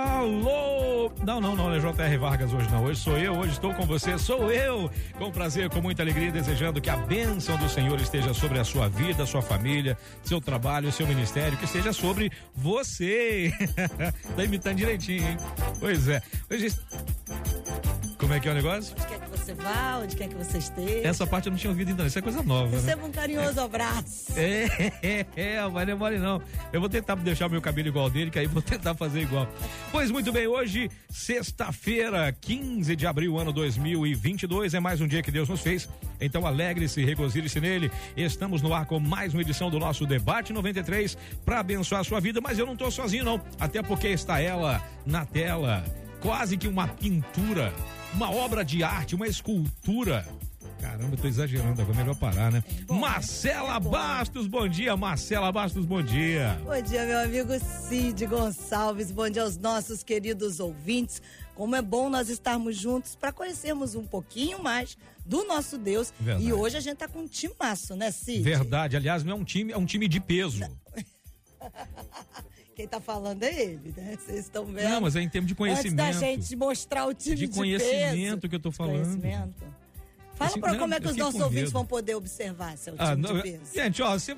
Alô! Não, não, não é J.R. Vargas hoje não. Hoje sou eu, hoje estou com você, sou eu. Com prazer, com muita alegria, desejando que a bênção do Senhor esteja sobre a sua vida, sua família, seu trabalho, seu ministério, que esteja sobre você. tá imitando direitinho, hein? Pois é. Hoje... Como é que é o negócio? Onde quer que você vá, onde quer que você esteja. Essa parte eu não tinha ouvido ainda, isso é coisa nova. Receba né? um carinhoso é. abraço. É, é, é, mas não é mole não. Eu vou tentar deixar meu cabelo igual dele, que aí vou tentar fazer igual. Pois muito bem, hoje, sexta-feira, 15 de abril, ano 2022, é mais um dia que Deus nos fez. Então alegre-se, regozile-se nele. Estamos no ar com mais uma edição do nosso Debate 93 para abençoar a sua vida, mas eu não tô sozinho não, até porque está ela na tela, quase que uma pintura uma obra de arte, uma escultura. Caramba, eu tô exagerando agora, melhor parar, né? É bom, Marcela é Bastos, bom dia, Marcela Bastos, bom dia. Bom dia, meu amigo Cid Gonçalves, bom dia aos nossos queridos ouvintes. Como é bom nós estarmos juntos para conhecermos um pouquinho mais do nosso Deus. Verdade. E hoje a gente tá com um timaço, né, Cid? Verdade, aliás, não é um time, é um time de peso. Quem tá falando é ele, né? Vocês estão vendo. Não, mas é em termos de conhecimento. Antes da gente mostrar o time de, de conhecimento que eu tô falando. Conhecimento. Fala para como é que os nossos ouvintes vão poder observar seu ah, time não, de peso. Gente, ó, você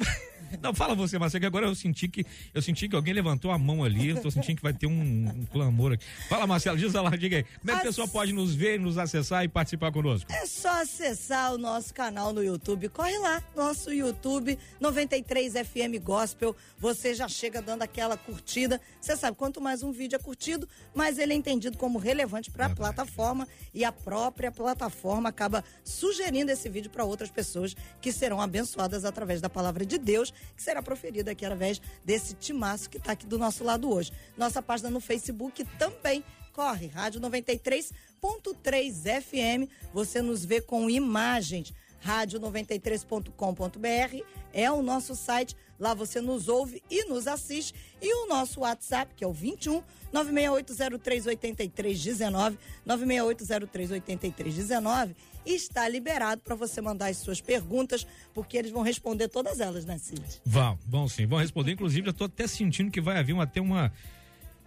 Não, fala você, Marcelo, que agora eu senti que eu senti que alguém levantou a mão ali, eu tô sentindo que vai ter um, um clamor aqui. Fala, Marcelo, diz lá, diga aí. Como é que a pessoa pode nos ver, nos acessar e participar conosco? É só acessar o nosso canal no YouTube. Corre lá, nosso YouTube 93 FM Gospel. Você já chega dando aquela curtida. Você sabe, quanto mais um vídeo é curtido, mais ele é entendido como relevante para a plataforma e a própria plataforma acaba sugerindo esse vídeo para outras pessoas que serão abençoadas através da palavra de Deus que será proferida aqui através desse timaço que está aqui do nosso lado hoje. Nossa página no Facebook também corre, Rádio 93.3 FM. Você nos vê com imagens rádio93.com.br é o nosso site. Lá você nos ouve e nos assiste. E o nosso WhatsApp, que é o 21 968038319, 968038319, está liberado para você mandar as suas perguntas, porque eles vão responder todas elas, né, Cid? Vão, vão sim, vão responder. Inclusive, eu estou até sentindo que vai haver uma, até uma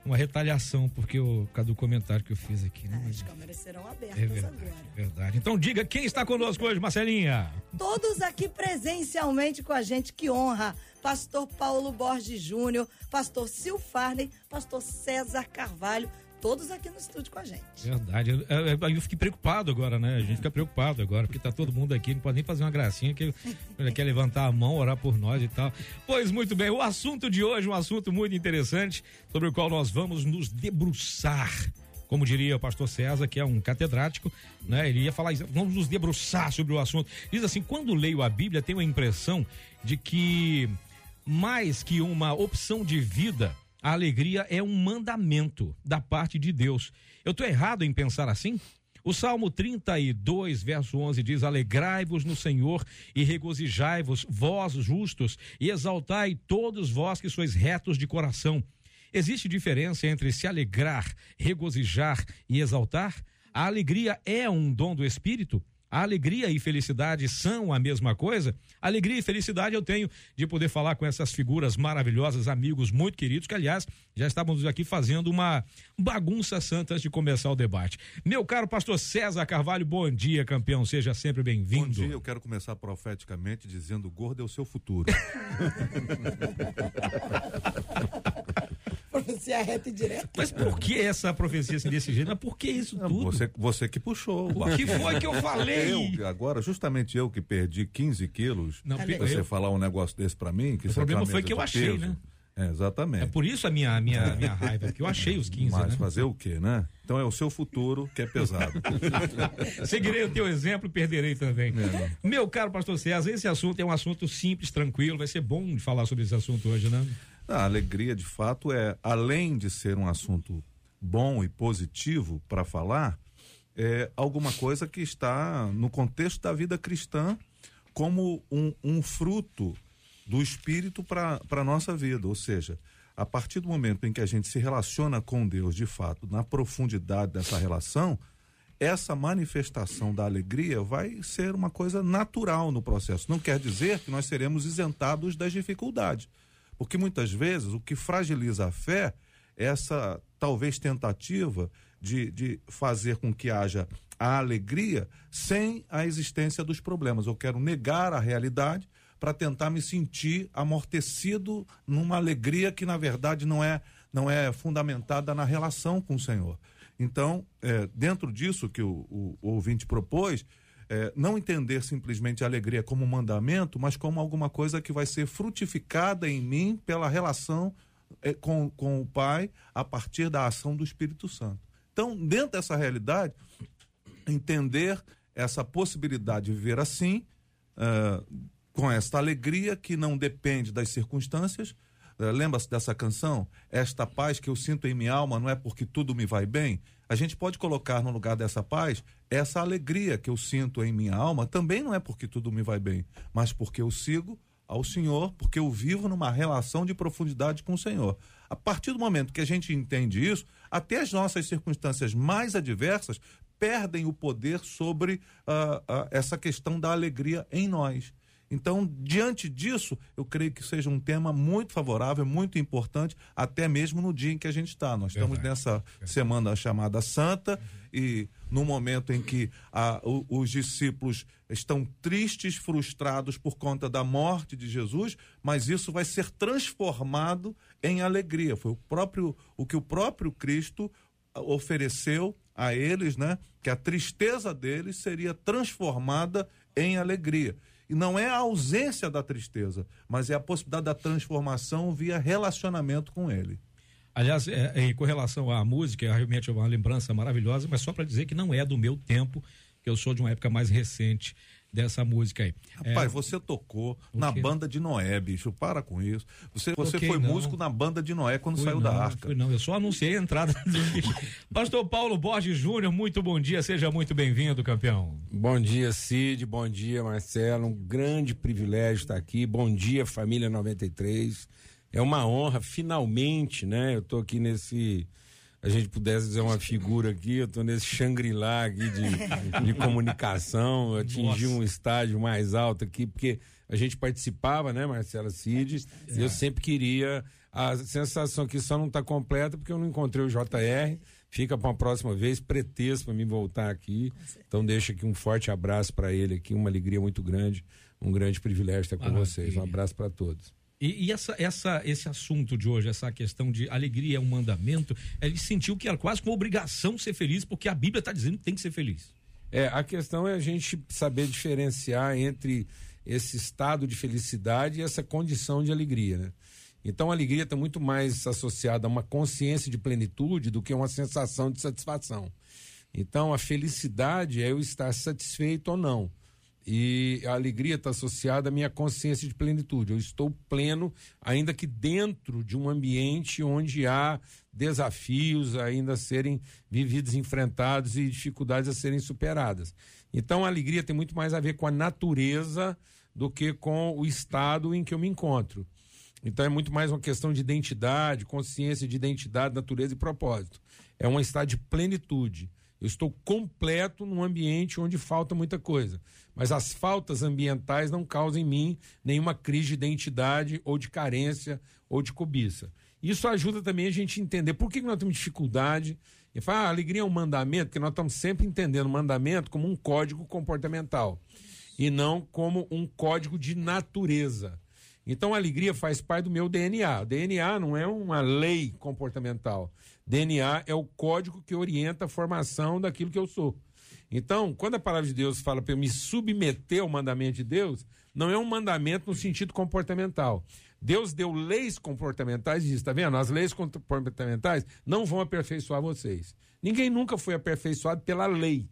uma retaliação porque o cada comentário que eu fiz aqui. Né? As câmeras serão abertas é verdade, agora. Verdade. Então diga quem está conosco hoje, Marcelinha. Todos aqui presencialmente com a gente, que honra. Pastor Paulo Borges Júnior, Pastor Sil Farney, Pastor César Carvalho, todos aqui no estúdio com a gente. Verdade. Eu, eu, eu, fiquei preocupado agora, né? A gente fica preocupado agora, porque tá todo mundo aqui, não pode nem fazer uma gracinha que quer levantar a mão, orar por nós e tal. Pois muito bem, o assunto de hoje, um assunto muito interessante, sobre o qual nós vamos nos debruçar como diria o pastor César, que é um catedrático, né? Ele ia falar isso, vamos nos debruçar sobre o assunto. Diz assim, quando leio a Bíblia, tenho a impressão de que mais que uma opção de vida, a alegria é um mandamento da parte de Deus. Eu estou errado em pensar assim? O Salmo 32, verso 11 diz: Alegrai-vos no Senhor e regozijai-vos, vós justos, e exaltai todos vós que sois retos de coração. Existe diferença entre se alegrar, regozijar e exaltar? A alegria é um dom do Espírito? A alegria e felicidade são a mesma coisa? Alegria e felicidade eu tenho de poder falar com essas figuras maravilhosas, amigos muito queridos, que aliás já estávamos aqui fazendo uma bagunça santa antes de começar o debate. Meu caro pastor César Carvalho, bom dia, campeão, seja sempre bem-vindo. Bom dia, eu quero começar profeticamente dizendo: gordo é o seu futuro. profecia reta e direta. Mas por que essa profecia assim desse jeito? Mas por que isso tudo? Você, você que puxou. O que foi que eu falei? Eu, agora, justamente eu que perdi 15 quilos, Não, você eu... falar um negócio desse pra mim, que o problema foi que eu achei, peso, né? É, exatamente. É por isso a minha, minha, minha raiva, que eu achei os 15. Mas né? fazer o quê, né? Então é o seu futuro que é pesado. Seguirei o teu exemplo, perderei também. É. Meu caro pastor César, esse assunto é um assunto simples, tranquilo, vai ser bom de falar sobre esse assunto hoje, né? A alegria, de fato, é, além de ser um assunto bom e positivo para falar é alguma coisa que está no contexto da vida cristã como um, um fruto do Espírito para a nossa vida. Ou seja, a partir do momento em que a gente se relaciona com Deus de fato, na profundidade dessa relação, essa manifestação da alegria vai ser uma coisa natural no processo. Não quer dizer que nós seremos isentados das dificuldades. Porque muitas vezes o que fragiliza a fé é essa talvez tentativa de, de fazer com que haja a alegria sem a existência dos problemas. Eu quero negar a realidade para tentar me sentir amortecido numa alegria que na verdade não é não é fundamentada na relação com o Senhor. Então, é, dentro disso que o, o, o ouvinte propôs, é, não entender simplesmente a alegria como um mandamento, mas como alguma coisa que vai ser frutificada em mim pela relação é, com, com o Pai a partir da ação do Espírito Santo. Então, dentro dessa realidade, entender essa possibilidade de viver assim, uh, com esta alegria que não depende das circunstâncias. Uh, Lembra-se dessa canção? Esta paz que eu sinto em minha alma não é porque tudo me vai bem. A gente pode colocar no lugar dessa paz essa alegria que eu sinto em minha alma também não é porque tudo me vai bem, mas porque eu sigo ao Senhor, porque eu vivo numa relação de profundidade com o Senhor. A partir do momento que a gente entende isso, até as nossas circunstâncias mais adversas perdem o poder sobre uh, uh, essa questão da alegria em nós. Então, diante disso, eu creio que seja um tema muito favorável, muito importante, até mesmo no dia em que a gente está. Nós Verdade. estamos nessa Verdade. semana chamada Santa uhum. e no momento em que o, os discípulos estão tristes, frustrados por conta da morte de Jesus, mas isso vai ser transformado em alegria. Foi o próprio o que o próprio Cristo ofereceu a eles, né? Que a tristeza deles seria transformada em alegria. E não é a ausência da tristeza, mas é a possibilidade da transformação via relacionamento com ele. Aliás, é, é, com relação à música, realmente é uma lembrança maravilhosa, mas só para dizer que não é do meu tempo, que eu sou de uma época mais recente dessa música aí. Rapaz, é... você tocou na banda de Noé, bicho. Para com isso. Você, você foi não. músico na banda de Noé quando fui saiu não, da arca. Fui não, eu só anunciei a entrada. Pastor Paulo Borges Júnior, muito bom dia, seja muito bem-vindo, campeão. Bom dia, Cid. Bom dia, Marcelo. Um grande privilégio estar aqui. Bom dia, família 93. É uma honra, finalmente, né? Eu tô aqui nesse a gente pudesse dizer uma figura aqui, eu estou nesse Shangri-La aqui de, de comunicação, atingi um estágio mais alto aqui, porque a gente participava, né, Marcela Cid, é. e eu sempre queria, a sensação que só não está completa porque eu não encontrei o JR, fica para uma próxima vez, pretexto para mim voltar aqui, então deixa aqui um forte abraço para ele aqui, uma alegria muito grande, um grande privilégio estar com vocês, um abraço para todos. E, e, essa, essa, esse assunto de hoje, essa questão de alegria é um mandamento, ele sentiu que era quase com obrigação ser feliz, porque a Bíblia está dizendo que tem que ser feliz. É, a questão é a gente saber diferenciar entre esse estado de felicidade e essa condição de alegria, né? Então a alegria está muito mais associada a uma consciência de plenitude do que uma sensação de satisfação. Então a felicidade é eu estar satisfeito ou não. E a alegria está associada à minha consciência de plenitude. Eu estou pleno, ainda que dentro de um ambiente onde há desafios ainda a serem vividos, enfrentados e dificuldades a serem superadas. Então a alegria tem muito mais a ver com a natureza do que com o estado em que eu me encontro. Então é muito mais uma questão de identidade, consciência de identidade, natureza e propósito. É um estado de plenitude. Eu estou completo num ambiente onde falta muita coisa. Mas as faltas ambientais não causam em mim nenhuma crise de identidade ou de carência ou de cobiça. Isso ajuda também a gente entender por que, nós temos dificuldade. E fala, ah, alegria é um mandamento, porque nós estamos sempre entendendo o mandamento como um código comportamental e não como um código de natureza. Então a alegria faz parte do meu DNA. DNA não é uma lei comportamental. DNA é o código que orienta a formação daquilo que eu sou. Então, quando a palavra de Deus fala para eu me submeter ao mandamento de Deus, não é um mandamento no sentido comportamental. Deus deu leis comportamentais e diz: está vendo? As leis comportamentais não vão aperfeiçoar vocês. Ninguém nunca foi aperfeiçoado pela lei.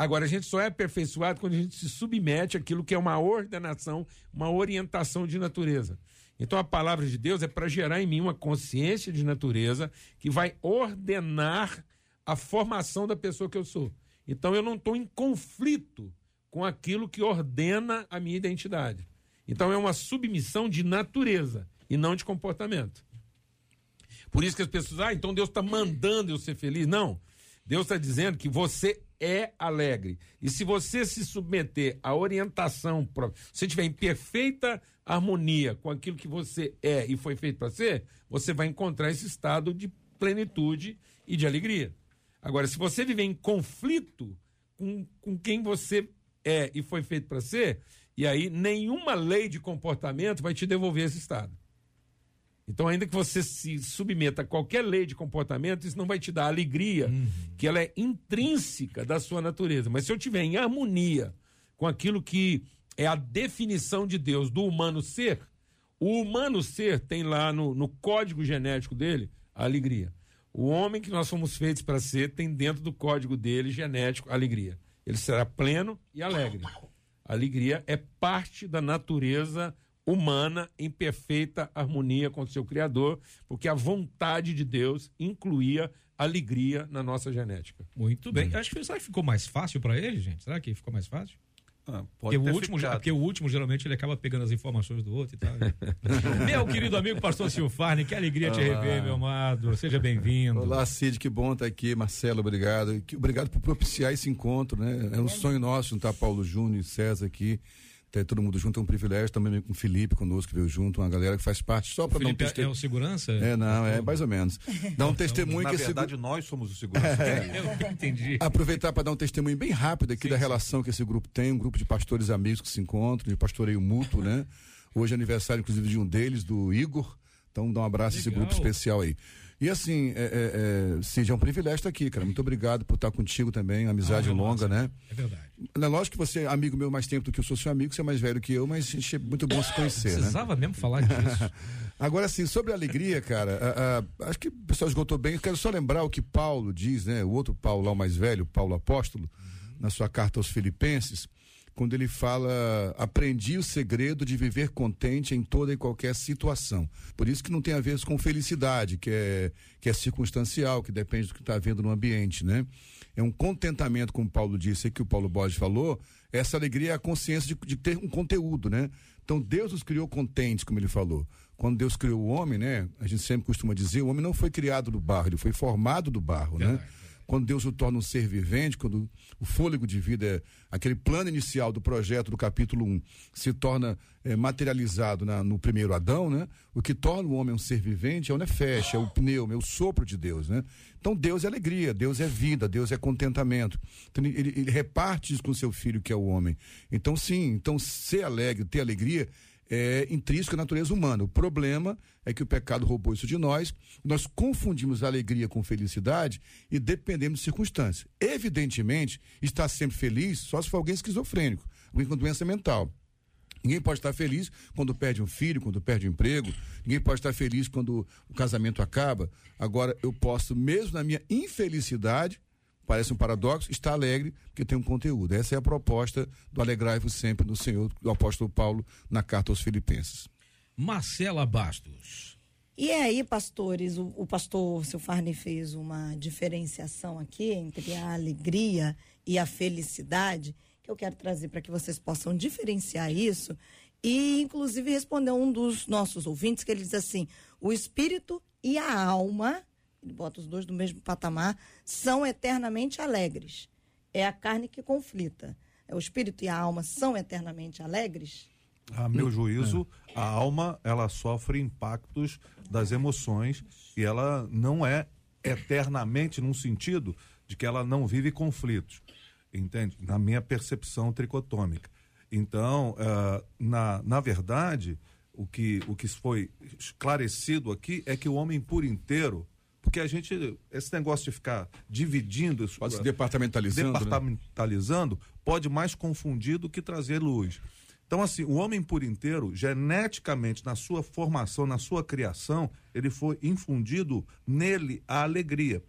Agora, a gente só é aperfeiçoado quando a gente se submete àquilo que é uma ordenação, uma orientação de natureza. Então a palavra de Deus é para gerar em mim uma consciência de natureza que vai ordenar a formação da pessoa que eu sou. Então eu não estou em conflito com aquilo que ordena a minha identidade. Então é uma submissão de natureza e não de comportamento. Por isso que as pessoas, ah, então Deus está mandando eu ser feliz. Não. Deus está dizendo que você é alegre. E se você se submeter à orientação, se você estiver em perfeita harmonia com aquilo que você é e foi feito para ser, você vai encontrar esse estado de plenitude e de alegria. Agora, se você viver em conflito com, com quem você é e foi feito para ser, e aí nenhuma lei de comportamento vai te devolver esse estado. Então, ainda que você se submeta a qualquer lei de comportamento, isso não vai te dar alegria, uhum. que ela é intrínseca da sua natureza. Mas se eu tiver em harmonia com aquilo que é a definição de Deus do humano ser, o humano ser tem lá no, no código genético dele a alegria. O homem que nós fomos feitos para ser tem dentro do código dele genético alegria. Ele será pleno e alegre. A alegria é parte da natureza humana em perfeita harmonia com o seu Criador, porque a vontade de Deus incluía alegria na nossa genética. Muito bem. Hum. Acho que será que ficou mais fácil para ele, gente? Será que ficou mais fácil? Ah, porque, o último, porque o último, geralmente, ele acaba pegando as informações do outro e tal. meu querido amigo pastor Silfarne, que alegria te rever, meu amado. Seja bem-vindo. Olá, Cid, que bom estar aqui. Marcelo, obrigado. Obrigado por propiciar esse encontro, né? É um sonho nosso juntar Paulo Júnior e César aqui ter todo mundo junto é um privilégio. Também com o Felipe conosco que veio junto uma galera que faz parte só para dar um testemunho é o segurança? É não é mais ou menos. Dar um testemunho na que verdade esse... nós somos o segurança. É. eu entendi. Aproveitar para dar um testemunho bem rápido aqui sim, da relação sim. que esse grupo tem um grupo de pastores amigos que se encontram de pastoreio mútuo né? Hoje é aniversário inclusive de um deles do Igor. Então dá um abraço a esse grupo especial aí e assim, é, é, é, Cid, é um privilégio estar aqui, cara. Muito obrigado por estar contigo também, amizade ah, longa, né? É verdade. É lógico que você é amigo meu mais tempo do que eu sou seu amigo, você é mais velho que eu, mas é muito bom se conhecer, né? Precisava né? mesmo falar disso. Agora, assim, sobre a alegria, cara, a, a, acho que o pessoal esgotou bem. Eu quero só lembrar o que Paulo diz, né? O outro Paulo lá, o mais velho, Paulo Apóstolo, uhum. na sua carta aos Filipenses quando ele fala: aprendi o segredo de viver contente em toda e qualquer situação. Por isso que não tem a ver com felicidade, que é, que é circunstancial, que depende do que está havendo no ambiente, né? É um contentamento, como Paulo disse, e que o Paulo Borges falou, essa alegria é a consciência de, de ter um conteúdo, né? Então Deus nos criou contentes, como ele falou. Quando Deus criou o homem, né? A gente sempre costuma dizer, o homem não foi criado do barro, ele foi formado do barro, né? Quando Deus o torna um ser vivente, quando o fôlego de vida, é, aquele plano inicial do projeto do capítulo 1, se torna é, materializado na, no primeiro Adão, né? O que torna o homem um ser vivente é o nefesh, é o pneu, é o sopro de Deus, né? Então Deus é alegria, Deus é vida, Deus é contentamento. Então ele, ele reparte isso com seu filho que é o homem. Então sim, então ser alegre, ter alegria é intrínseco à natureza humana. O problema é que o pecado roubou isso de nós, nós confundimos alegria com felicidade e dependemos de circunstâncias. Evidentemente, estar sempre feliz só se for alguém esquizofrênico, alguém com doença mental. Ninguém pode estar feliz quando perde um filho, quando perde um emprego. Ninguém pode estar feliz quando o casamento acaba. Agora, eu posso, mesmo na minha infelicidade, parece um paradoxo, está alegre porque tem um conteúdo. Essa é a proposta do Alegrai-vos sempre no Senhor, do apóstolo Paulo, na carta aos Filipenses. Marcela Bastos. E aí, pastores, o, o pastor Silfarne fez uma diferenciação aqui entre a alegria e a felicidade, que eu quero trazer para que vocês possam diferenciar isso e, inclusive, responder um dos nossos ouvintes, que ele diz assim: o espírito e a alma ele bota os dois no mesmo patamar, são eternamente alegres. É a carne que conflita. É o espírito e a alma são eternamente alegres? A meu juízo, a alma ela sofre impactos das emoções e ela não é eternamente num sentido de que ela não vive conflitos, entende? Na minha percepção tricotômica. Então, uh, na, na verdade, o que, o que foi esclarecido aqui é que o homem por inteiro porque a gente, esse negócio de ficar dividindo. Pode se departamentalizando. Né? Departamentalizando, né? pode mais confundir do que trazer luz. Então, assim, o homem por inteiro, geneticamente, na sua formação, na sua criação, ele foi infundido nele a alegria,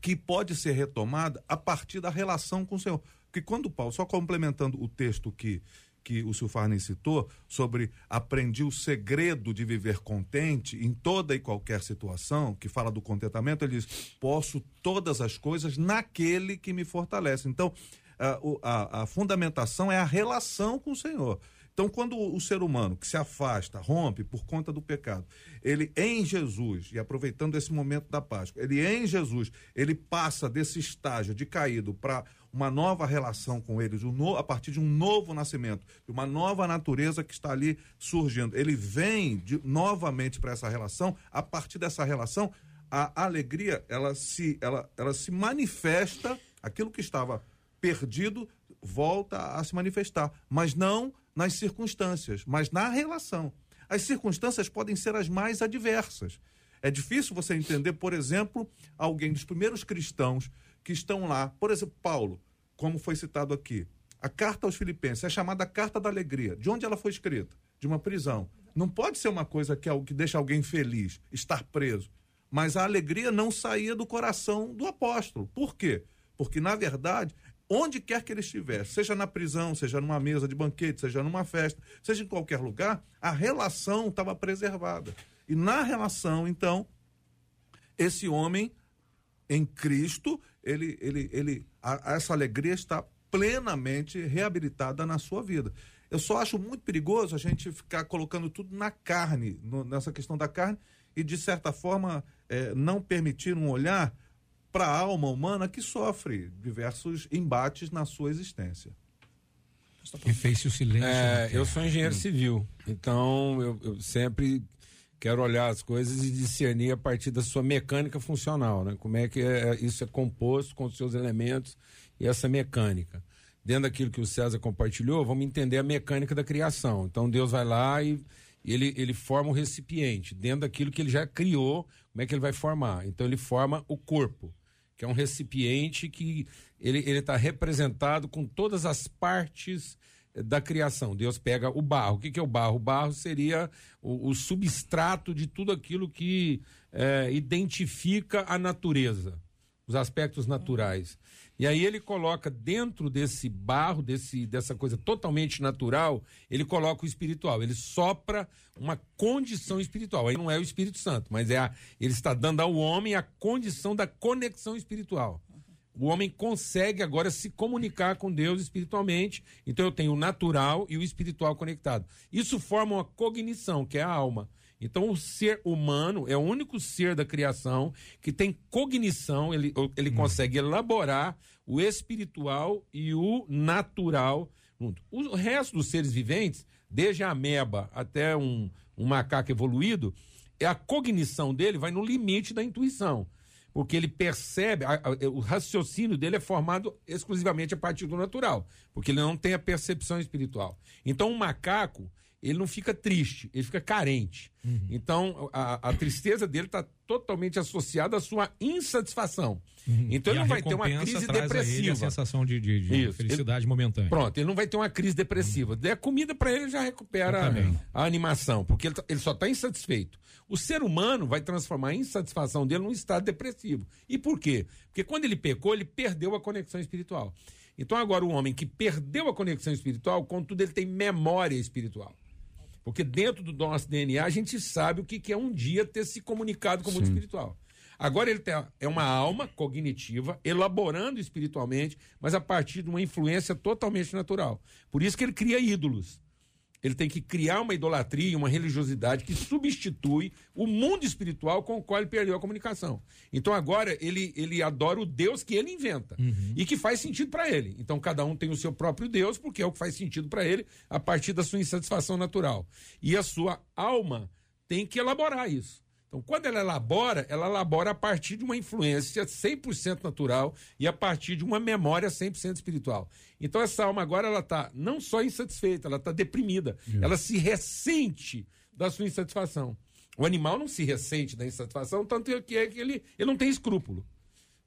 que pode ser retomada a partir da relação com o Senhor. Porque quando Paulo, só complementando o texto que, que o Silfarney citou, sobre aprendi o segredo de viver contente em toda e qualquer situação, que fala do contentamento, ele diz: posso todas as coisas naquele que me fortalece. Então, a, a, a fundamentação é a relação com o Senhor. Então, quando o ser humano que se afasta, rompe por conta do pecado, ele em Jesus, e aproveitando esse momento da Páscoa, ele em Jesus, ele passa desse estágio de caído para uma nova relação com eles, um no, a partir de um novo nascimento, de uma nova natureza que está ali surgindo. Ele vem de, novamente para essa relação, a partir dessa relação, a alegria, ela se, ela, ela se manifesta, aquilo que estava perdido volta a se manifestar, mas não nas circunstâncias, mas na relação. As circunstâncias podem ser as mais adversas. É difícil você entender, por exemplo, alguém dos primeiros cristãos que estão lá, por exemplo, Paulo, como foi citado aqui. A carta aos Filipenses é chamada Carta da Alegria. De onde ela foi escrita? De uma prisão. Não pode ser uma coisa que, é que deixa alguém feliz, estar preso. Mas a alegria não saía do coração do apóstolo. Por quê? Porque, na verdade, onde quer que ele estivesse, seja na prisão, seja numa mesa de banquete, seja numa festa, seja em qualquer lugar, a relação estava preservada. E na relação, então, esse homem em Cristo, ele, ele, ele, a, essa alegria está plenamente reabilitada na sua vida. Eu só acho muito perigoso a gente ficar colocando tudo na carne, no, nessa questão da carne, e de certa forma é, não permitir um olhar para a alma humana que sofre diversos embates na sua existência. Que fez o silêncio. É, eu sou engenheiro civil, então eu, eu, sempre quero olhar as coisas e discernir a partir da sua mecânica funcional, né? Como é que é, isso é composto com os seus elementos e essa mecânica. Dentro daquilo que o César compartilhou, vamos entender a mecânica da criação. Então Deus vai lá e ele, ele forma o recipiente. Dentro daquilo que ele já criou, como é que ele vai formar? Então ele forma o corpo que é um recipiente que ele está representado com todas as partes da criação. Deus pega o barro. O que, que é o barro? O barro seria o, o substrato de tudo aquilo que é, identifica a natureza, os aspectos naturais. E aí ele coloca dentro desse barro, desse, dessa coisa totalmente natural, ele coloca o espiritual. Ele sopra uma condição espiritual. Aí não é o Espírito Santo, mas é a, ele está dando ao homem a condição da conexão espiritual. O homem consegue agora se comunicar com Deus espiritualmente. Então eu tenho o natural e o espiritual conectado. Isso forma uma cognição, que é a alma. Então, o ser humano é o único ser da criação que tem cognição, ele, ele hum. consegue elaborar o espiritual e o natural junto. O resto dos seres viventes, desde a ameba até um, um macaco evoluído, é a cognição dele vai no limite da intuição. Porque ele percebe, a, a, o raciocínio dele é formado exclusivamente a partir do natural, porque ele não tem a percepção espiritual. Então, um macaco, ele não fica triste, ele fica carente. Uhum. Então, a, a, tristeza dele está totalmente associada à sua insatisfação. Uhum. Então, e ele não vai ter uma crise depressiva. A, a sensação de, de, de felicidade ele, momentânea. Pronto, ele não vai ter uma crise depressiva. Uhum. a comida para ele já recupera a, a, animação, porque ele, tá, ele só está insatisfeito. O ser humano vai transformar a insatisfação dele num estado depressivo. E por quê? Porque quando ele pecou, ele perdeu a conexão espiritual. Então, agora, o homem que perdeu a conexão espiritual, contudo, ele tem memória espiritual. Porque dentro do nosso DNA a gente sabe o que, que é um dia ter se comunicado com o mundo Sim. espiritual. Agora ele tem, é uma alma cognitiva, elaborando espiritualmente, mas a partir de uma influência totalmente natural. Por isso que ele cria ídolos. Ele tem que criar uma idolatria, uma religiosidade que substitui o mundo espiritual com o qual ele perdeu a comunicação. Então agora ele, ele adora o Deus que ele inventa uhum. e que faz sentido para ele. Então cada um tem o seu próprio Deus, porque é o que faz sentido para ele a partir da sua insatisfação natural. E a sua alma tem que elaborar isso. Então, quando ela elabora, ela elabora a partir de uma influência 100% natural e a partir de uma memória 100% espiritual. Então, essa alma agora, ela está não só insatisfeita, ela está deprimida. Isso. Ela se ressente da sua insatisfação. O animal não se ressente da insatisfação, tanto que, é que ele, ele não tem escrúpulo.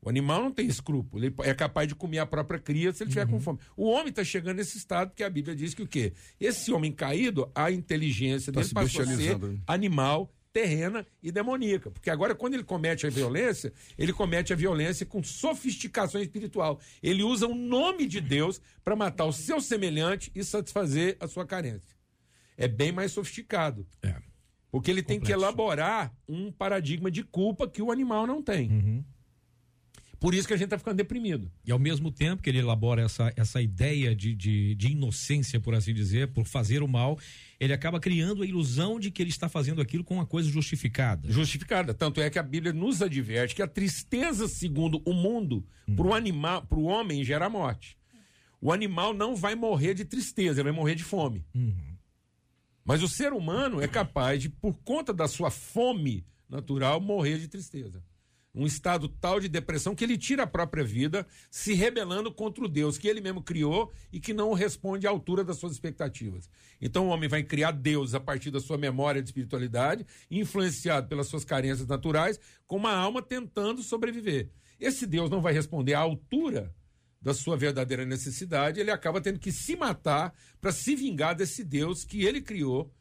O animal não tem escrúpulo, ele é capaz de comer a própria cria se ele estiver uhum. com fome. O homem está chegando nesse estado porque a Bíblia diz que o quê? Esse homem caído, a inteligência tá dele passou a ser animal terrena e demoníaca. Porque agora, quando ele comete a violência, ele comete a violência com sofisticação espiritual. Ele usa o nome de Deus para matar o seu semelhante e satisfazer a sua carência. É bem mais sofisticado. É. Porque ele tem que Complexo. elaborar um paradigma de culpa que o animal não tem. Por isso que a gente está ficando deprimido. E ao mesmo tempo que ele elabora essa, essa ideia de, de, de inocência, por assim dizer, por fazer o mal, ele acaba criando a ilusão de que ele está fazendo aquilo com uma coisa justificada. Justificada. Tanto é que a Bíblia nos adverte que a tristeza, segundo o mundo, para o animal, para o homem, gera morte. O animal não vai morrer de tristeza, ele vai morrer de fome. Mas o ser humano é capaz de, por conta da sua fome natural, morrer de tristeza. Um estado tal de depressão que ele tira a própria vida, se rebelando contra o Deus que ele mesmo criou e que não responde à altura das suas expectativas. Então o homem vai criar Deus a partir da sua memória de espiritualidade, influenciado pelas suas carências naturais, com uma alma tentando sobreviver. Esse Deus não vai responder à altura da sua verdadeira necessidade, ele acaba tendo que se matar para se vingar desse Deus que ele criou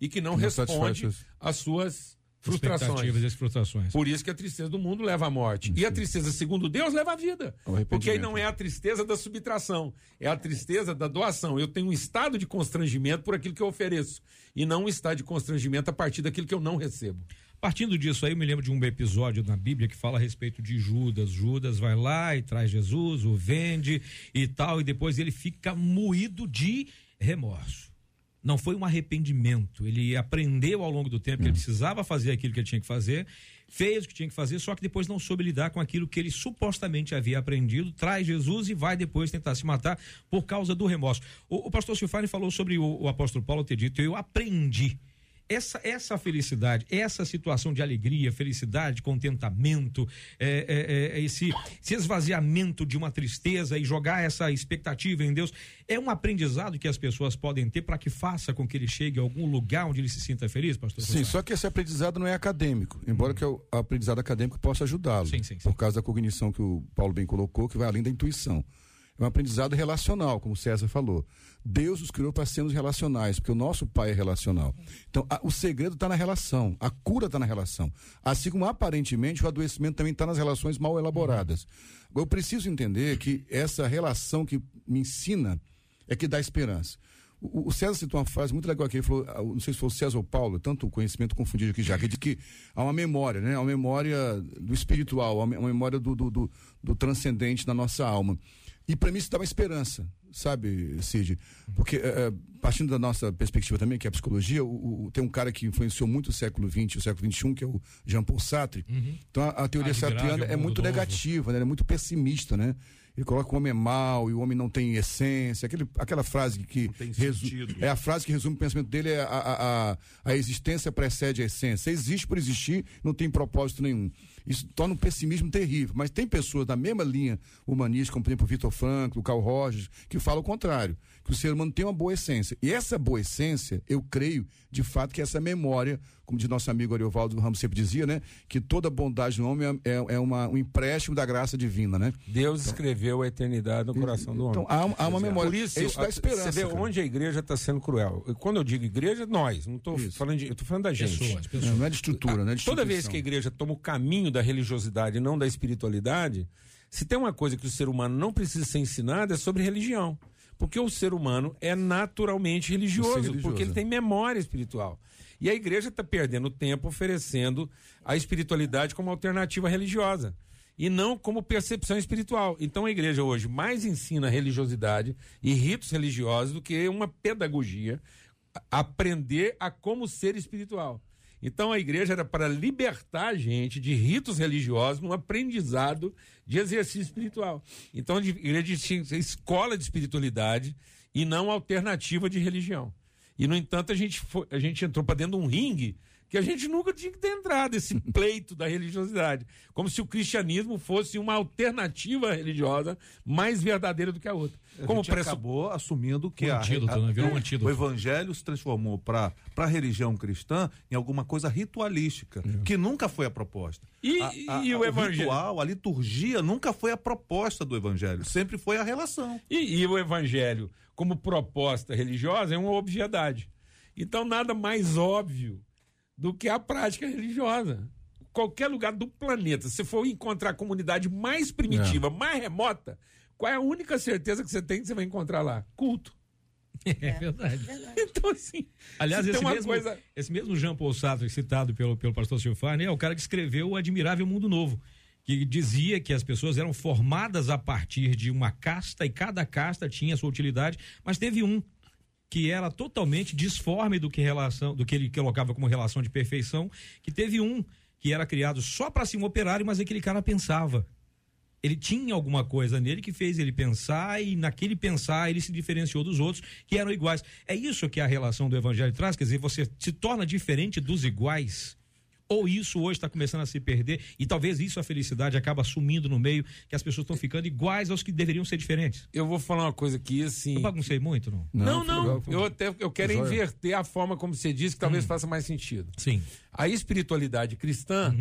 e que não, Não responde às suas frustrações. E frustrações. Por isso que a tristeza do mundo leva à morte. E a tristeza, segundo Deus, leva à vida. Arrependimento. Porque aí não é a tristeza da subtração, é a tristeza da doação. Eu tenho um estado de constrangimento por aquilo que eu ofereço. E não um estado de constrangimento a partir daquilo que eu não recebo. Partindo disso aí, eu me lembro de um episódio na Bíblia que fala a respeito de Judas. Judas vai lá e traz Jesus, o vende e tal, e depois ele fica moído de remorso. Não foi um arrependimento. Ele aprendeu ao longo do tempo que ele precisava fazer aquilo que ele tinha que fazer, fez o que tinha que fazer, só que depois não soube lidar com aquilo que ele supostamente havia aprendido, traz Jesus e vai depois tentar se matar por causa do remorso. O, o pastor Silfani falou sobre o, o apóstolo Paulo ter dito: Eu aprendi essa, essa felicidade, essa situação de alegria, felicidade, contentamento, é, é, é, esse, esse esvaziamento de uma tristeza e jogar essa expectativa em Deus, é um aprendizado que as pessoas podem ter para que faça com que ele chegue a algum lugar onde ele se sinta feliz, pastor? Sim, Silfani? só que esse aprendizado não é acadêmico, embora que o aprendizado acadêmico possa ajudá-lo. Sim, sim, sim. Por causa da cognição que o Paulo bem colocou, que vai além da intuição. É um aprendizado relacional, como César falou. Deus nos criou para sermos relacionais, porque o nosso pai é relacional. Então, a- o segredo está na relação, a cura está na relação. Assim como aparentemente o adoecimento também está nas relações mal elaboradas. Eu preciso entender que essa relação que me ensina é que dá esperança. O, o César citou uma frase muito legal aqui, ele falou, ah, não sei se foi o César ou Paulo, tanto conhecimento confundido aqui já, que de que há uma memória, né? Há uma memória do espiritual, há uma memória do, do, do, do transcendente na nossa alma. E para mim isso dá uma esperança, sabe, Cid? Porque, eh, partindo da nossa perspectiva também, que é a psicologia, o, o- tem um cara que influenciou muito o século XX, o século XXI, que é o Jean-Paul Sartre. Então a, a teoria Admirável sartriana é muito novo. negativa, né? Ela é muito pessimista, né? Ele coloca que o homem é mau e o homem não tem essência. Aquele, aquela frase que. É a frase que resume o pensamento dele: é a, a, a, a existência precede a essência. Existe por existir, não tem propósito nenhum. Isso torna um pessimismo terrível. Mas tem pessoas da mesma linha humanista, como por exemplo o Vitor Franco, o Carl Rogers, que falam o contrário: que o ser humano tem uma boa essência. E essa boa essência, eu creio, de fato, que essa memória, como diz nosso amigo Ariovaldo Ramos sempre dizia, né? Que toda bondade no homem é, é, é uma, um empréstimo da graça divina, né? Deus escreveu a eternidade no coração do homem. Então há, há uma memória. Por isso, isso dá esperança. Você vê cara. onde a igreja está sendo cruel. Quando eu digo igreja, nós. Não estou falando de. Eu tô falando da gente. Pessoas, pessoas. Não, não é de estrutura, né? De Toda vez que a igreja toma o caminho da religiosidade e não da espiritualidade, se tem uma coisa que o ser humano não precisa ser ensinado é sobre religião. Porque o ser humano é naturalmente religioso, religioso, porque ele é. tem memória espiritual. E a igreja está perdendo tempo oferecendo a espiritualidade como alternativa religiosa e não como percepção espiritual. Então a igreja hoje mais ensina religiosidade e ritos religiosos do que uma pedagogia, aprender a como ser espiritual. Então a igreja era para libertar a gente de ritos religiosos num aprendizado de exercício espiritual. Então a igreja tinha escola de espiritualidade e não alternativa de religião. E, no entanto, a gente, foi- a gente entrou para dentro de um ringue que a gente nunca tinha que ter entrado, esse pleito da religiosidade. Como se o cristianismo fosse uma alternativa religiosa mais verdadeira do que a outra. A Como gente preço... acabou assumindo que Um a, antídoto, a- né? Virou um o antídoto. evangelho se transformou para a religião cristã em alguma coisa ritualística, que nunca foi a proposta. E- A- a- e o evangelho? ritual, a liturgia nunca foi a proposta do evangelho, sempre foi a relação. E, e o evangelho, como proposta religiosa, é uma obviedade. Então, nada mais óbvio do que a prática religiosa. Qualquer lugar do planeta, se for encontrar a comunidade mais primitiva, mais remota, qual é a única certeza que você tem que você vai encontrar lá? Culto. É verdade. Então, assim. Aliás, se esse tem uma mesmo, coisa. esse mesmo Jean Paul Sartre, citado pelo, pelo pastor Silfarne, é o cara que escreveu O Admirável Mundo Novo, que dizia que as pessoas eram formadas a partir de uma casta e cada casta tinha sua utilidade, mas teve um que era totalmente disforme do que relação, do que ele colocava como relação de perfeição, que teve um que era criado só para ser um operário, mas aquele cara pensava. Ele tinha alguma coisa nele que fez ele pensar e naquele pensar ele se diferenciou dos outros que eram iguais. É isso que a relação do evangelho traz, quer dizer, você se torna diferente dos iguais. Ou isso hoje está começando a se perder e talvez isso a felicidade acaba sumindo no meio, que as pessoas estão ficando iguais aos que deveriam ser diferentes. Eu vou falar uma coisa aqui, assim. Eu baguncei muito, não? Não, não. foi legal, Eu até eu quero Joia. inverter a forma como você disse, que talvez faça mais sentido. Sim. A espiritualidade cristã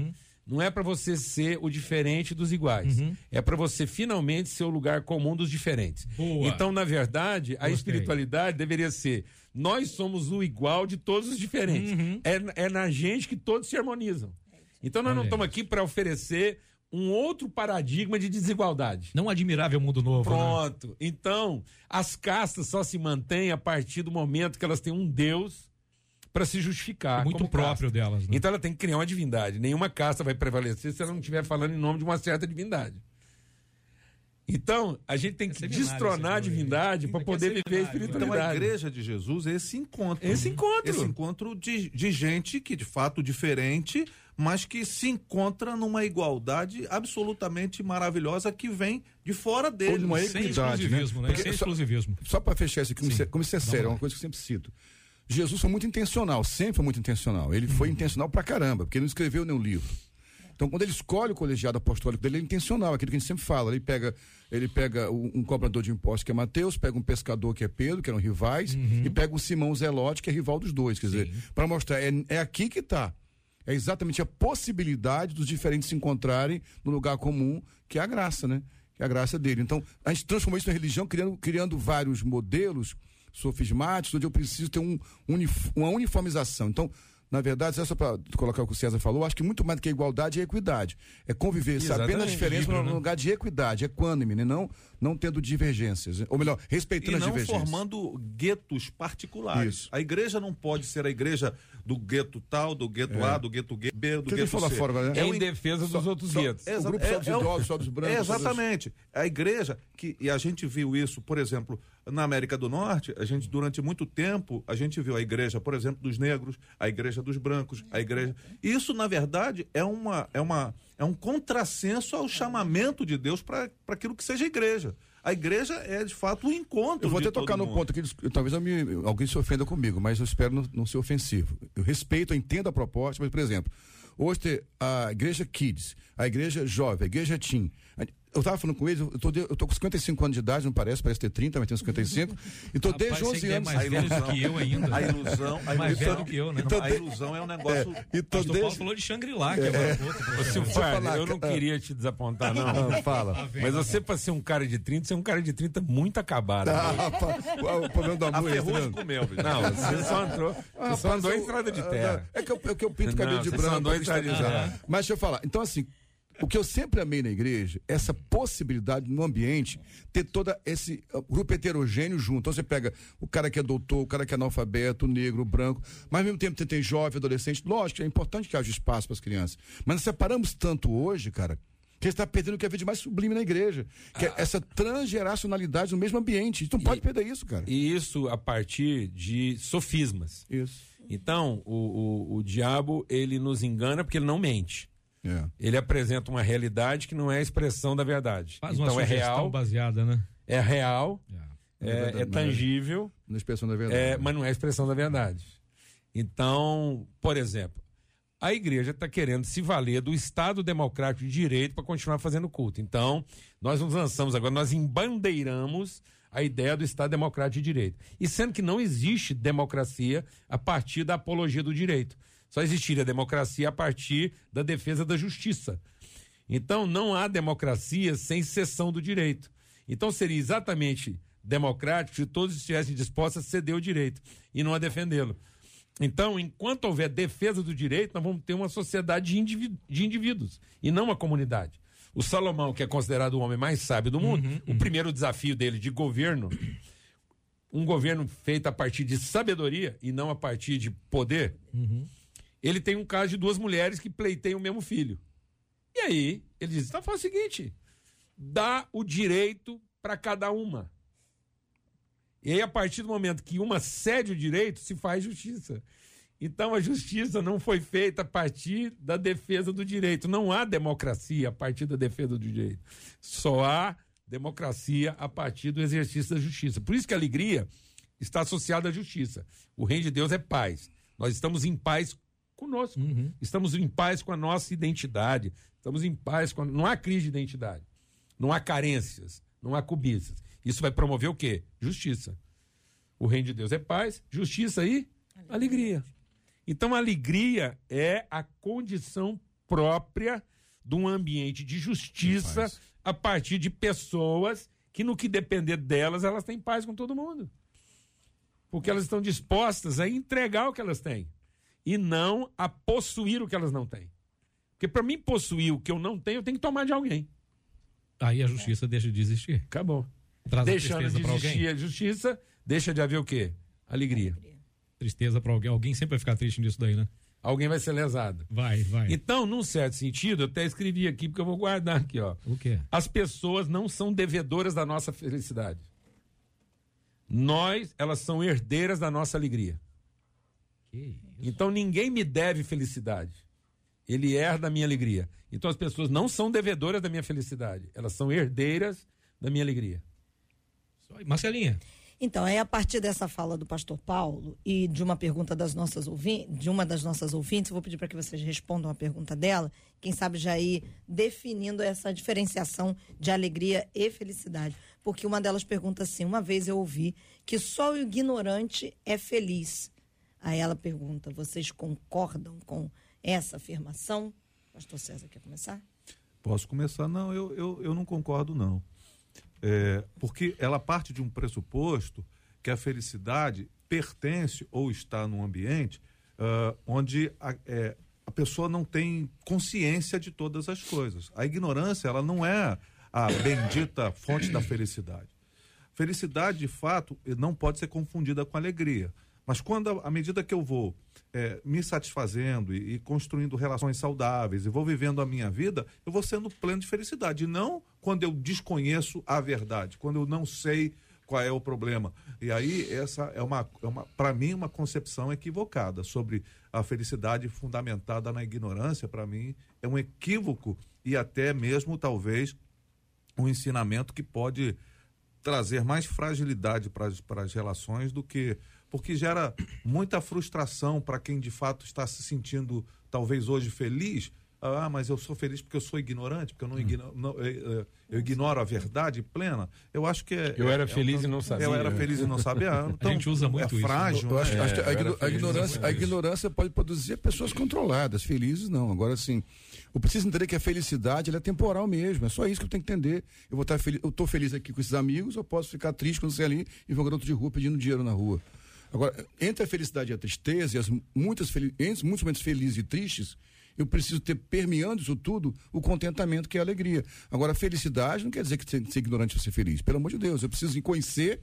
não é para você ser o diferente dos iguais. É para você finalmente ser o lugar comum dos diferentes. Boa. Então, na verdade, a Gostei. espiritualidade deveria ser: nós somos o igual de todos os diferentes. É, é na gente que todos se harmonizam. Então, nós não estamos aqui para oferecer um outro paradigma de desigualdade. Não admirável mundo novo. né? Pronto. Então, as castas só se mantêm a partir do momento que elas têm um Deus para se justificar. É muito próprio casta. delas, né? Então ela tem que criar uma divindade. Nenhuma casta vai prevalecer se ela não estiver falando em nome de uma certa divindade. Então, a gente tem que seminário destronar a divindade para é poder viver a seminário. Então a espiritualidade. igreja de Jesus é esse encontro. Esse encontro. Esse encontro de, de gente que, de fato, diferente, mas que se encontra numa igualdade absolutamente maravilhosa que vem de fora Ou dele. numa Sem equidade, exclusivismo, né? Porque Sem só- exclusivismo. Só para fechar isso aqui, como isso é- como isso é sério, é uma coisa que eu sempre cito. Jesus foi muito intencional, sempre foi muito intencional. Ele foi intencional pra caramba, porque ele não escreveu nenhum livro. Então, quando ele escolhe o colegiado apostólico dele, ele é intencional, aquilo que a gente sempre fala. Ele pega, ele pega um, um cobrador de impostos, que é Mateus, pega um pescador, que é Pedro, que eram rivais, e pega o Simão Zelote, que é rival dos dois. Quer dizer, para mostrar, é, é aqui que está. É exatamente a possibilidade dos diferentes se encontrarem no lugar comum, que é a graça, né? Que é a graça dele. Então, a gente transformou isso na religião, criando, criando vários modelos sofismáticos, onde eu preciso ter um, uma uniformização. Então, na verdade, só para colocar o que o César falou, acho que muito mais do que a igualdade é a equidade. É conviver, sabendo a Exatamente. diferença no né? lugar de equidade, equânime, né? não, não tendo divergências. Ou melhor, respeitando E as não divergências. formando guetos particulares. Isso. A igreja não pode ser a igreja do gueto tal, do gueto A, do gueto B, do Que gueto fala C. fora, né? É o em defesa dos outros guetos. O grupo só dos idosos, só dos brancos, É, só dos- exatamente. A igreja, que, e a gente viu isso, por exemplo, na América do Norte, a gente, durante muito tempo, a gente viu a igreja, por exemplo, dos negros, a igreja dos brancos, a igreja. Isso, na verdade, é, uma, é, uma, é um contrassenso ao chamamento de Deus para aquilo que seja igreja. A igreja é, de fato, o encontro. Eu vou até tocar no ponto aqui, talvez me- alguém se ofenda comigo, mas eu espero não, não ser ofensivo. Eu respeito, eu entendo a proposta, mas, por exemplo, hoje a igreja Kids, a igreja Jovem, a igreja Teen. Eu estava falando com eles, eu tô, de- eu tô com 55 anos de idade, não parece, parece ter 30, mas tenho 55. E tô Rapaz, desde você 11 que é anos. mais velho do que eu ainda. A ilusão, a Mais ilusão, velho que eu, né? Não, a ilusão é um negócio. E tô Pastor Paulo desde... falou de Shangri-La, que é, agora pouco. Silfarne, falar, eu não queria te desapontar, não. Ah, fala. Mas você, pra ser um cara de 30, você é um cara de 30 muito acabado. Ah, pa- o problema do A amor é esse, né? comeu, bicho. Não, você só entrou. Você só andou em estrada de terra. É que eu, é que eu pinto cabelo Não, de você branco só andou em estrada de terra. Mas deixa eu falar. Então, assim, o que eu sempre amei na igreja, essa possibilidade no ambiente, ter todo esse uh, grupo heterogêneo junto. Então você pega o cara que é doutor, o cara que é analfabeto, o negro, o branco, mas ao mesmo tempo você tem jovem, adolescente. Lógico, é importante que haja espaço para as crianças. Mas nós separamos tanto hoje, cara, que está perdendo o que havia de mais sublime na igreja. Que é essa transgeracionalidade no mesmo ambiente. Não pode perder isso, cara. E isso a partir de sofismas. Isso. Então, o, o, o diabo, ele nos engana porque ele não mente. É. Ele apresenta uma realidade que não é a expressão da verdade. Faz uma então é real, baseada, né? é real, É. é, verdade, é tangível, Na expressão da verdade. é, mas não é a expressão da verdade. Então, por exemplo, a igreja está querendo se valer do Estado Democrático de Direito para continuar fazendo culto. Então, nós nos lançamos agora, nós embandeiramos a ideia do Estado Democrático de Direito. E sendo que não existe democracia a partir da apologia do direito. Só existiria democracia a partir da defesa da justiça. Então, não há democracia sem cessão do direito. Então, seria exatamente democrático se todos estivessem dispostos a ceder o direito e não a defendê-lo. Então, enquanto houver defesa do direito, nós vamos ter uma sociedade de, de indivíduos e não uma comunidade. O Salomão, que é considerado o homem mais sábio do mundo, o primeiro desafio dele de governo, um governo feito a partir de sabedoria e não a partir de poder, ele tem um caso de duas mulheres que pleiteiam o mesmo filho. E aí, ele diz: então faz o seguinte, dá o direito para cada uma. E aí, a partir do momento que uma cede o direito, se faz justiça. Então, a justiça não foi feita a partir da defesa do direito. Não há democracia a partir da defesa do direito. Só há democracia a partir do exercício da justiça. Por isso que a alegria está associada à justiça. O reino de Deus é paz. Nós estamos em paz conosco. Estamos em paz com a nossa identidade. Estamos em paz com. A... Não há crise de identidade. Não há carências. Não há cobiças. Isso vai promover o quê? Justiça. O reino de Deus é paz, justiça e alegria. alegria. Então, a alegria é a condição própria de um ambiente de justiça a partir de pessoas que, no que depender delas, elas têm paz com todo mundo. Porque elas estão dispostas a entregar o que elas têm e não a possuir o que elas não têm. Porque para mim possuir o que eu não tenho, eu tenho que tomar de alguém. Aí a justiça deixa de existir. Acabou. Traz Deixando de pra existir alguém. a justiça, deixa de haver o quê? Alegria. Tristeza pra alguém. Alguém sempre vai ficar triste nisso daí, né? Alguém vai ser lesado. Vai, vai. Então, num certo sentido, eu até escrevi aqui, porque eu vou guardar aqui, ó. O quê? As pessoas não são devedoras da nossa felicidade. Nós, elas são herdeiras da nossa alegria. Que? Então ninguém me deve felicidade. Ele herda a minha alegria. Então as pessoas não são devedoras da minha felicidade. Elas são herdeiras da minha alegria. Marcelinha, Então, é a partir dessa fala do pastor Paulo e de uma pergunta das nossas ouvintes, de uma das nossas ouvintes, eu vou pedir para que vocês respondam a pergunta dela, quem sabe já ir definindo essa diferenciação de alegria e felicidade. Porque uma delas pergunta assim: uma vez eu ouvi que só o ignorante é feliz. Aí ela pergunta: vocês concordam com essa afirmação? Pastor César, quer começar? Posso começar? Não, eu, eu, eu não concordo, não. É, porque ela parte de um pressuposto que a felicidade pertence ou está num ambiente ah, onde a, é, a pessoa não tem consciência de todas as coisas. A ignorância, ela não é a bendita fonte da felicidade. Felicidade, de fato, não pode ser confundida com alegria. Mas quando, à medida que eu vou é, me satisfazendo e, e construindo relações saudáveis e vou vivendo a minha vida, eu vou sendo pleno de felicidade. E não quando eu desconheço a verdade, quando eu não sei qual é o problema. E aí, essa é uma, é uma para mim, uma concepção equivocada sobre a felicidade fundamentada na ignorância. Para mim, é um equívoco e até mesmo, talvez, um ensinamento que pode trazer mais fragilidade para as relações do que porque gera muita frustração para quem de fato está se sentindo talvez hoje feliz. Ah, mas eu sou feliz porque eu sou ignorante, porque eu não, igno- não- eh, eh, eu ignoro a verdade plena. Eu acho que é. Eu é- era é feliz um- e não sabia. Eu era feliz e não sabia. Então, gente usa muito é isso. frágil. Eu acho, né? acho que É, a, eu igno- a feliz ignorância, a ignorância pode produzir pessoas controladas, felizes não. Agora sim, eu preciso entender que a felicidade ela é temporal mesmo. É só isso que eu tenho que entender. Eu vou estar feliz, eu estou feliz aqui com esses amigos, eu posso ficar triste quando sair ali e ver um garoto de rua pedindo dinheiro na rua. Agora, entre a felicidade e a tristeza, e as muitas entre muitos momentos felizes e tristes, eu preciso ter permeando isso tudo o contentamento que é a alegria. Agora, a felicidade não quer dizer que ser, ser ignorante é ser feliz. Pelo amor de Deus, eu preciso conhecer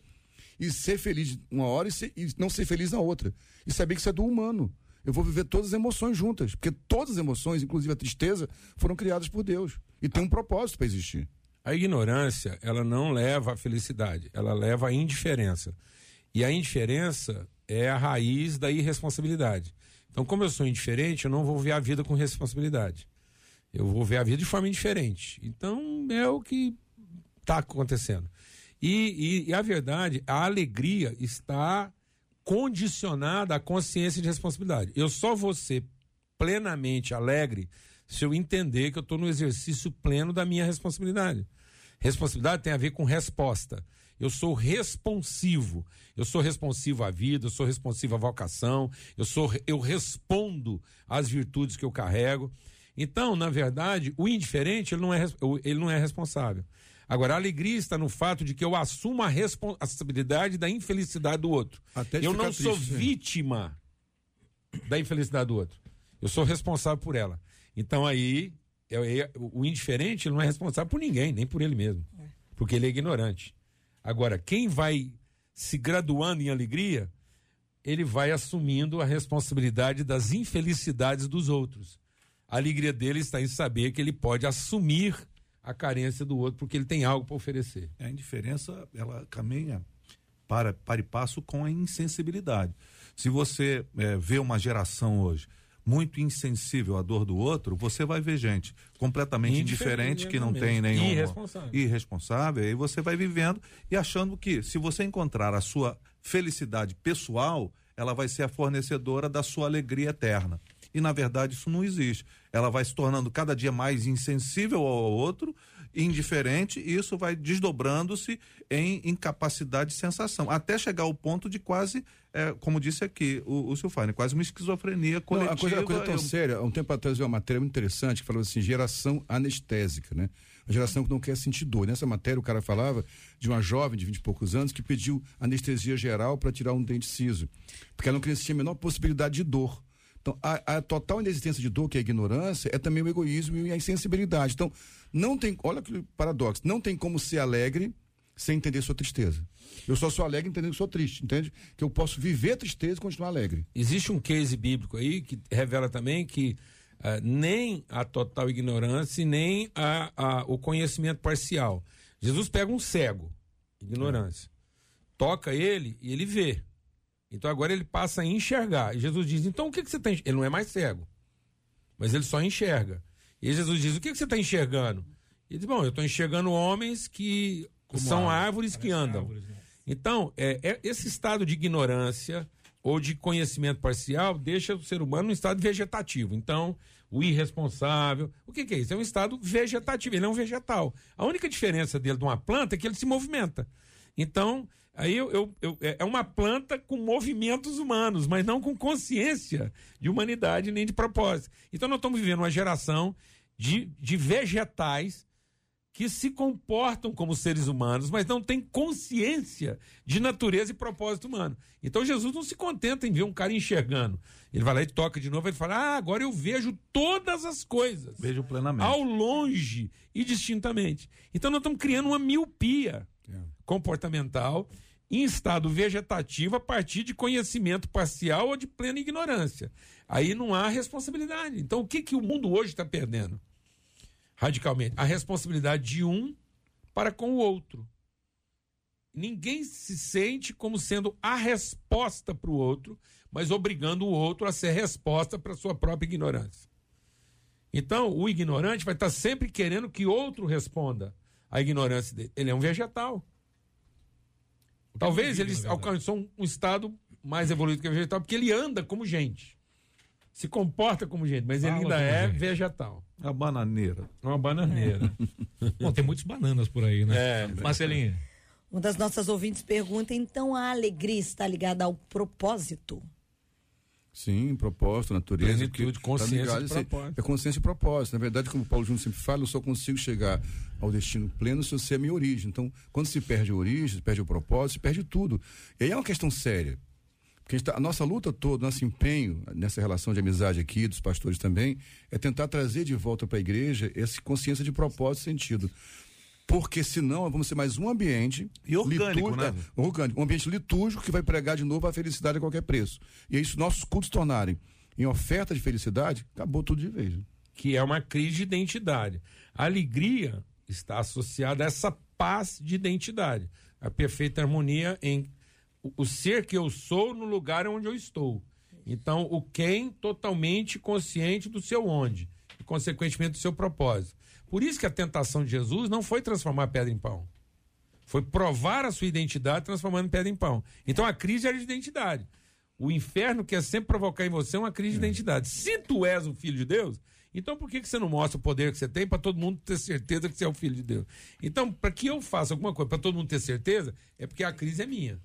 e ser feliz uma hora e, ser- e não ser feliz na outra. E saber que isso é do humano. Eu vou viver todas as emoções juntas, porque todas as emoções, inclusive a tristeza, foram criadas por Deus e tem um propósito para existir. A ignorância, ela não leva à felicidade, ela leva à indiferença. E a indiferença é a raiz da irresponsabilidade. Então, como eu sou indiferente, eu não vou ver a vida com responsabilidade. Eu vou ver a vida de forma indiferente. Então, é o que está acontecendo. E, e- e a verdade, a alegria está condicionada à consciência de responsabilidade. Eu só vou ser plenamente alegre se eu entender que eu estou no exercício pleno da minha responsabilidade. Responsabilidade tem a ver com resposta. Eu sou responsivo. Eu sou responsivo à vida, eu sou responsivo à vocação, eu sou eu respondo às virtudes que eu carrego. Então, na verdade, o indiferente ele não é, ele não é responsável. Agora, a alegria está no fato de que eu assumo a responsabilidade da infelicidade do outro. Eu não sou triste, né? vítima da infelicidade do outro. Eu sou responsável por ela. Então aí, eu, eu, o indiferente não é responsável por ninguém, nem por ele mesmo. Porque ele é ignorante. Agora, quem vai se graduando em alegria, ele vai assumindo a responsabilidade das infelicidades dos outros. A alegria dele está em saber que ele pode assumir a carência do outro porque ele tem algo para oferecer. A indiferença, ela caminha para, para e passo com a insensibilidade. Se você é, vê uma geração hoje muito insensível à dor do outro, você vai ver gente completamente indiferente, que não tem nenhum irresponsável. irresponsável, e você vai vivendo e achando que se você encontrar a sua felicidade pessoal, ela vai ser a fornecedora da sua alegria eterna. E na verdade isso não existe. Ela vai se tornando cada dia mais insensível ao outro, indiferente, e isso vai desdobrando-se em incapacidade de sensação, até chegar ao ponto de quase, é, como disse aqui o, o Silfane, quase uma esquizofrenia coletiva. Não, a coisa, a coisa é tão eu... séria, um tempo atrás eu uma matéria muito interessante que falou assim, geração anestésica, né? A geração que não quer sentir dor. Nessa matéria o cara falava de uma jovem de vinte e poucos anos que pediu anestesia geral para tirar um dente ciso, porque ela não queria sentir a menor possibilidade de dor. Então, a, a, total inexistência de dor, que é a ignorância, é também o egoísmo e a insensibilidade. Então, não tem, olha que paradoxo, não tem como ser alegre sem entender sua tristeza. Eu só sou alegre entendendo que sou triste, entende? Que eu posso viver tristeza e continuar alegre. Existe um case bíblico aí que revela também que uh, nem a total ignorância nem a, a, o conhecimento parcial. Jesus pega um cego, ignorância, é. toca ele e ele vê. Então agora ele passa a enxergar. E Jesus diz: então o que, que você tem? Ele não é mais cego, mas ele só enxerga. E Jesus diz: o que, que você está enxergando? Ele diz: bom, eu estou enxergando homens que Como são árvores, árvores que andam. Árvores, né? Então, é, é, esse estado de ignorância ou de conhecimento parcial deixa o ser humano num estado vegetativo. Então, o irresponsável. O que, que, é isso? É um estado vegetativo, ele é um vegetal. A única diferença dele de uma planta é que ele se movimenta. Então, Aí eu, eu, eu, é, é uma planta com movimentos humanos, mas não com consciência de humanidade nem de propósito. Então nós estamos vivendo uma geração de, de vegetais que se comportam como seres humanos, mas não têm consciência de natureza e propósito humano. Então Jesus não se contenta em ver um cara enxergando. Ele vai lá e toca de novo, ele fala: Ah, agora eu vejo todas as coisas. Vejo plenamente. Ao longe e distintamente. Então nós estamos criando uma miopia é. comportamental em estado vegetativo a partir de conhecimento parcial ou de plena ignorância. Aí não há responsabilidade. Então, o que, que o mundo hoje está perdendo? Radicalmente. A responsabilidade de um para com o outro. Ninguém se sente como sendo a resposta para o outro, mas obrigando o outro a ser resposta para sua própria ignorância. Então, o ignorante vai estar sempre querendo que outro responda à ignorância dele. Ele é um vegetal. Talvez ele alcançou um, estado mais evoluído que o vegetal, porque ele anda como gente. Se comporta como gente, mas Fala ele ainda é gente. vegetal. A bananeira. Uma bananeira. Bom, tem muitas bananas por aí, né? É, Marcelinha. Uma das nossas ouvintes pergunta, então a alegria está ligada ao propósito? Sim, propósito, natureza. Plenitude, consciência tá ligado, propósito. É consciência e propósito. Na verdade, como o Paulo Júnior sempre fala, eu só consigo chegar ao destino pleno se eu sei a minha origem. Então, quando se perde a origem, se perde o propósito, se perde tudo. E aí é uma questão séria. Porque a, tá, a nossa luta toda, nosso empenho nessa relação de amizade aqui, dos pastores também, é tentar trazer de volta para a igreja essa consciência de propósito e sentido porque senão vamos ser mais um ambiente e orgânico, né? É, orgânico, um ambiente litúrgico que vai pregar de novo a felicidade a qualquer preço. E é isso nossos cultos tornarem em oferta de felicidade, acabou tudo de vez. Que é uma crise de identidade. A alegria está associada a essa paz de identidade, a perfeita harmonia em o ser que eu sou no lugar onde eu estou. Então, o quem totalmente consciente do seu onde, e consequentemente do seu propósito. Por isso que a tentação de Jesus não foi transformar pedra em pão. Foi provar a sua identidade transformando pedra em pão. Então a crise era de identidade. O inferno quer sempre provocar em você uma crise de é. identidade. Se tu és o filho de Deus, então por que, que você não mostra o poder que você tem para todo mundo ter certeza que você é o filho de Deus? Então, para que eu faça alguma coisa para todo mundo ter certeza, é porque a crise é minha.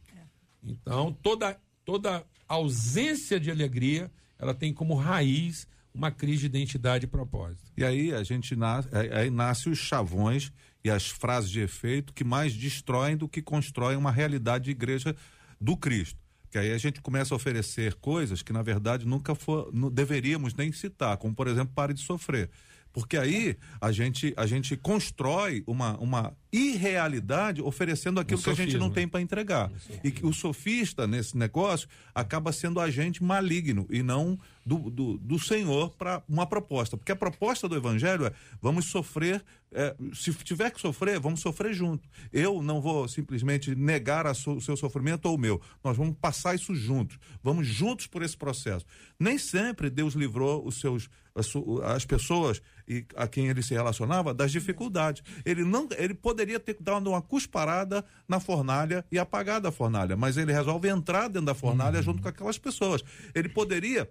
Então, toda, toda ausência de alegria, ela tem como raiz uma crise de identidade e propósito. E aí a gente nasce, aí nasce os chavões e as frases de efeito que mais destroem do que constroem uma realidade de igreja do Cristo. Que aí a gente começa a oferecer coisas que, na verdade, nunca for, não deveríamos nem citar, como, por exemplo, pare de sofrer. Porque aí a gente, a gente constrói uma, uma irrealidade oferecendo aquilo que a gente não tem para entregar. E que o sofista nesse negócio acaba sendo agente maligno e não do, do, do Senhor para uma proposta. Porque a proposta do Evangelho é: vamos sofrer, é, se tiver que sofrer, vamos sofrer junto. Eu não vou simplesmente negar a so- o seu sofrimento ou o meu. Nós vamos passar isso juntos. Vamos juntos por esse processo. Nem sempre Deus livrou os seus as, as pessoas e a quem ele se relacionava das dificuldades. Ele não, ele poderia ter dado uma cusparada na fornalha e apagado a fornalha, mas ele resolve entrar dentro da fornalha junto com aquelas pessoas. Ele poderia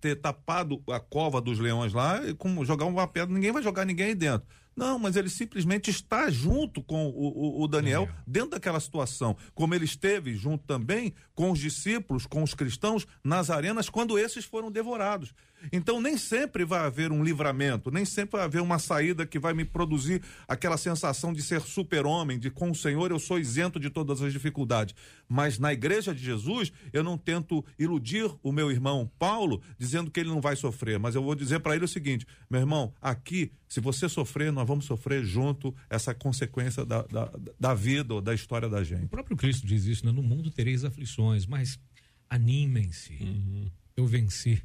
ter tapado a cova dos leões lá e com, jogar uma pedra, ninguém vai jogar ninguém aí dentro. Não, mas ele simplesmente está junto com o, o- o Daniel dentro daquela situação, como ele esteve junto também com os discípulos, com os cristãos nas arenas quando esses foram devorados. Então nem sempre vai haver um livramento, nem sempre vai haver uma saída que vai me produzir aquela sensação de ser super-homem, de com o Senhor eu sou isento de todas as dificuldades. Mas na igreja de Jesus, eu não tento iludir o meu irmão Paulo dizendo que ele não vai sofrer, mas eu vou dizer para ele o seguinte: meu irmão, aqui, se você sofrer, nós vamos sofrer junto essa consequência da, da, da vida ou da história da O gente. próprio Cristo diz isso, né? No mundo tereis aflições, mas animem-se. Eu venci.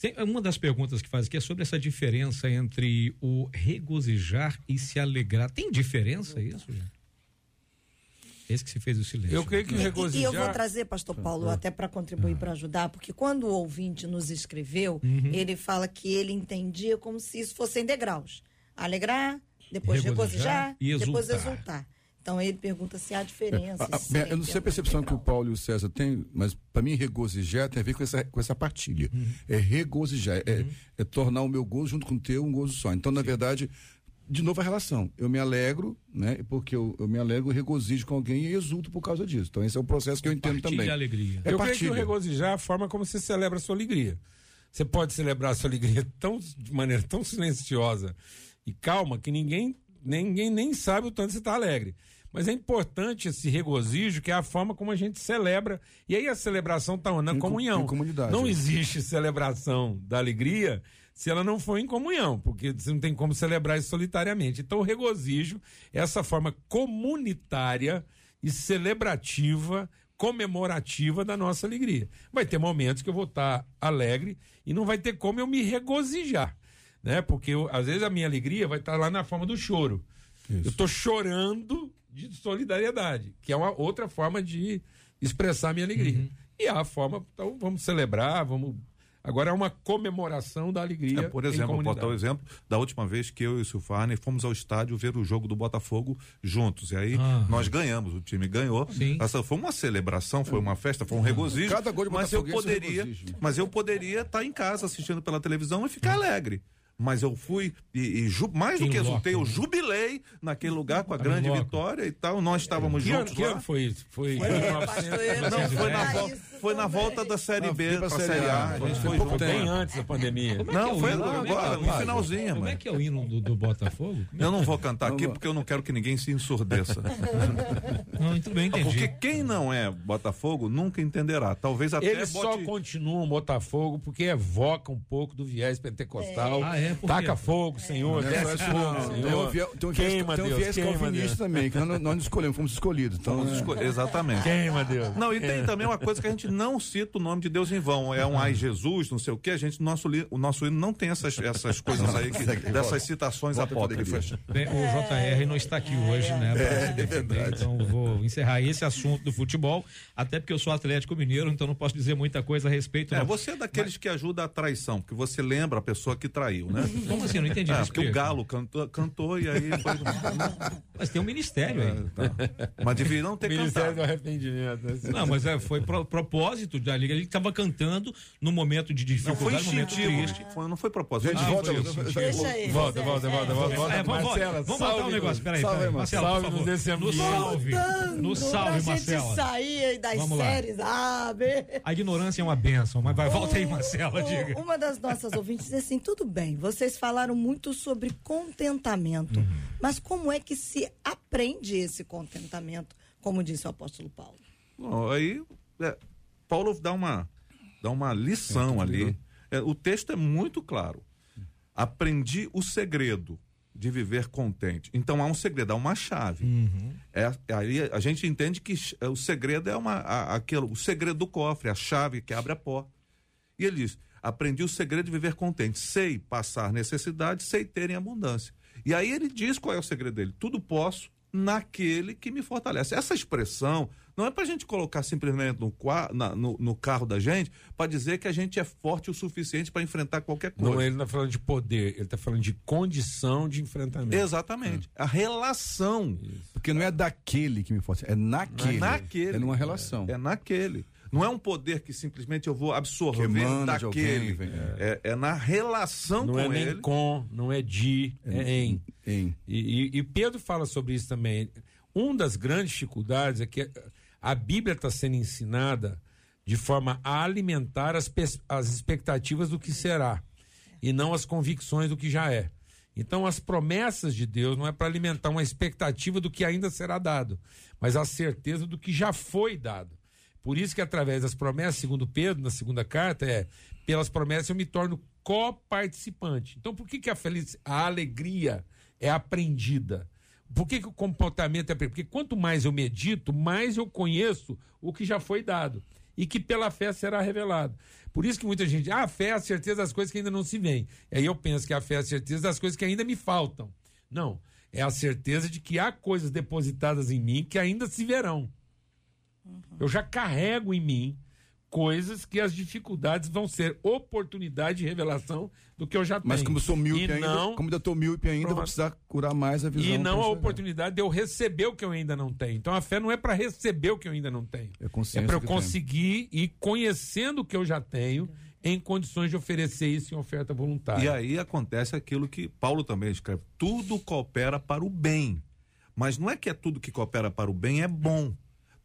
Tem- Uma das perguntas que faz aqui é sobre essa diferença entre o regozijar e se alegrar. Tem diferença isso, gente? Esse que se fez o silêncio. Eu creio que E- E, regozijar. eu vou trazer, pastor Paulo, até para contribuir, para ajudar, porque quando o ouvinte nos escreveu, ele fala que ele entendia como se isso fossem degraus. Alegrar, depois Regozijar regozijar, e depois exultar. Então ele pergunta se há diferença. Ah, se bem, tem eu não sei a percepção que o Paulo e o César têm, mas para mim regozijar tem a ver com essa, com essa partilha. Uhum. É regozijar, é, é tornar o meu gozo junto com o teu um gozo só. Então, na verdade, de novo a relação. Eu me alegro, né? Porque eu, eu me alegro, regozijo com alguém e exulto por causa disso. Então, esse é o processo que eu entendo Partilha também. alegria. É eu creio que o partilha. regozijar é a forma como você celebra a sua alegria. Você pode celebrar a sua alegria tão, de maneira tão silenciosa e calma que ninguém, ninguém nem sabe o tanto você está alegre. Mas é importante esse regozijo, que é a forma como a gente celebra. E aí a celebração está na comunhão. em comunidade, Não existe celebração da alegria se ela não for em comunhão, porque você não tem como celebrar isso solitariamente. Então o regozijo é essa forma comunitária e celebrativa, comemorativa da nossa alegria. Vai ter momentos que eu vou estar alegre e não vai ter como eu me regozijar, né? Porque eu- às vezes a minha alegria vai estar lá na forma do choro. Eu estou chorando de solidariedade, que é uma outra forma de expressar minha alegria. E a forma, então vamos celebrar, vamos. Agora é uma comemoração da alegria. É, por em exemplo, vou comunidade. botar o exemplo da última vez que eu e o Silfarne fomos ao estádio ver o jogo do Botafogo juntos. E aí Ah. nós ganhamos, o time ganhou. Sim. Essa foi uma celebração, foi uma festa, foi um regozijo. Cada gol de mas eu é um poderia, regozijo. mas eu poderia estar em casa assistindo pela televisão e ficar alegre. Mas eu fui e, e ju- mais do que exultei, eu né? jubilei naquele lugar com a grande loco. vitória e tal. Nós estávamos Que ano, juntos que ano lá. foi isso? Foi, Foi, 1900. pastor, eu Não, foi na, vol- isso foi na volta da Série Não, B pra para Série Série A. A, A foi gente foi pouco junto. Bem antes da pandemia. É Não, é foi agora, é é no finalzinho, Como é que é o hino do, Botafogo? Eu não vou cantar aqui porque eu não quero que ninguém se ensurdeça. Não, muito bem, entendi. Porque quem não é Botafogo nunca entenderá. Talvez até Eles só continuam Botafogo porque evoca um pouco do viés pentecostal. Ah, é? Taca fogo, Senhor, é desce fogo. Tem Senhor. um viés, tem um viés, queima, tem um viés queima, calvinista Deus. também, que nós, não- nós escolhemos, fomos escolhidos. Então, Vamos é, esco- Exatamente. Queima, Deus. Não, e tem também uma coisa que a gente não cita o nome de Deus em vão. É um ai Jesus, não sei o que. A gente, nosso, li- o nosso hino não tem essas, essas coisas aí, que- dessas citações apócrifas. Bem, o JR não está aqui hoje, né? Para se defender, então eu vou encerrar esse assunto do futebol, até porque eu sou Atlético Mineiro, então não posso dizer muita coisa a respeito. É, não. você é daqueles que ajuda a traição, porque você lembra a pessoa que traiu, né? Como assim? Eu não entendi. É, me porque o. Galo cantou, cantou e aí foi. Mas tem um ministério aí. Tá. Mas devia não ter Ministério do cantado. Arrependimento. né? Não, mas é, foi pro, propósito da liga. Ele estava cantando no momento de Não foi dificuldade, no momento triste. Foi, não foi propósito. Gente, foi volta. instintivo. Deixa ele. Volta, volta, volta, volta, Marcela, vamos botar um negócio. Peraí, salve. Marcela. Salve nos desse ambiente. salve. Pra salve, gente Marcela. sair aí das Vamos lá. séries A, B. A ignorância é uma benção, mas vai, volta aí, Marcela, diga. Uma das nossas ouvintes disse assim: tudo bem, vocês falaram muito sobre contentamento, Uhum. mas como é que se aprende esse contentamento, como disse o apóstolo Paulo? Bom, aí é, Paulo dá uma, dá uma lição ali. É, o texto é muito claro. Aprendi o segredo de viver contente. Então há um segredo, há uma chave. É, aí a gente entende que é, o segredo é uma, a, aquilo, o segredo do cofre, a chave que abre a porta. E ele diz: aprendi o segredo de viver contente. Sei passar necessidade, sei ter em abundância. E aí ele diz qual é o segredo dele: tudo posso naquele que me fortalece. Essa expressão não é para a gente colocar simplesmente no, na- no, no carro da gente para dizer que a gente é forte o suficiente para enfrentar qualquer coisa. Não, ele não está falando de poder, ele está falando de condição de enfrentamento. Exatamente. A relação Porque não é daquele que me fortalece, é naquele. É naquele. É numa relação. é naquele. Não é um poder que simplesmente eu vou absorver daquele. alguém, vem- é, é na relação Não com é nem ele. com, não é de, é em. Em. E, e- e Pedro fala sobre isso também. Uma das grandes dificuldades é que a Bíblia está sendo ensinada de forma a alimentar as, as expectativas do que será e não as convicções do que já é. Então, as promessas de Deus não é para alimentar uma expectativa do que ainda será dado, mas a certeza do que já foi dado. Por isso que através das promessas, segundo Pedro, na segunda carta, é pelas promessas eu me torno coparticipante. Então, por que, que a, felici- a alegria é aprendida? Por que, que o comportamento é? Porque quanto mais eu medito, mais eu conheço o que já foi dado e que pela fé será revelado. Por isso que muita gente, ah, a fé é a certeza das coisas que ainda não se veem. Aí eu penso que a fé é a certeza das coisas que ainda me faltam. Não, é a certeza de que há coisas depositadas em mim que ainda se verão. Eu já carrego em mim coisas que as dificuldades vão ser oportunidade de revelação do que eu já tenho. Mas como eu sou míope e ainda, não, como eu tô míope ainda, Pronto. vou precisar curar mais a visão. e não a oportunidade de eu receber o que eu ainda não tenho. Então a fé não é para receber o que eu ainda não tenho. É É para eu conseguir ir conhecendo o que eu já tenho em condições de oferecer isso em oferta voluntária. E aí acontece aquilo que Paulo também escreve: tudo coopera para o bem. Mas não é que é tudo que coopera para o bem é bom.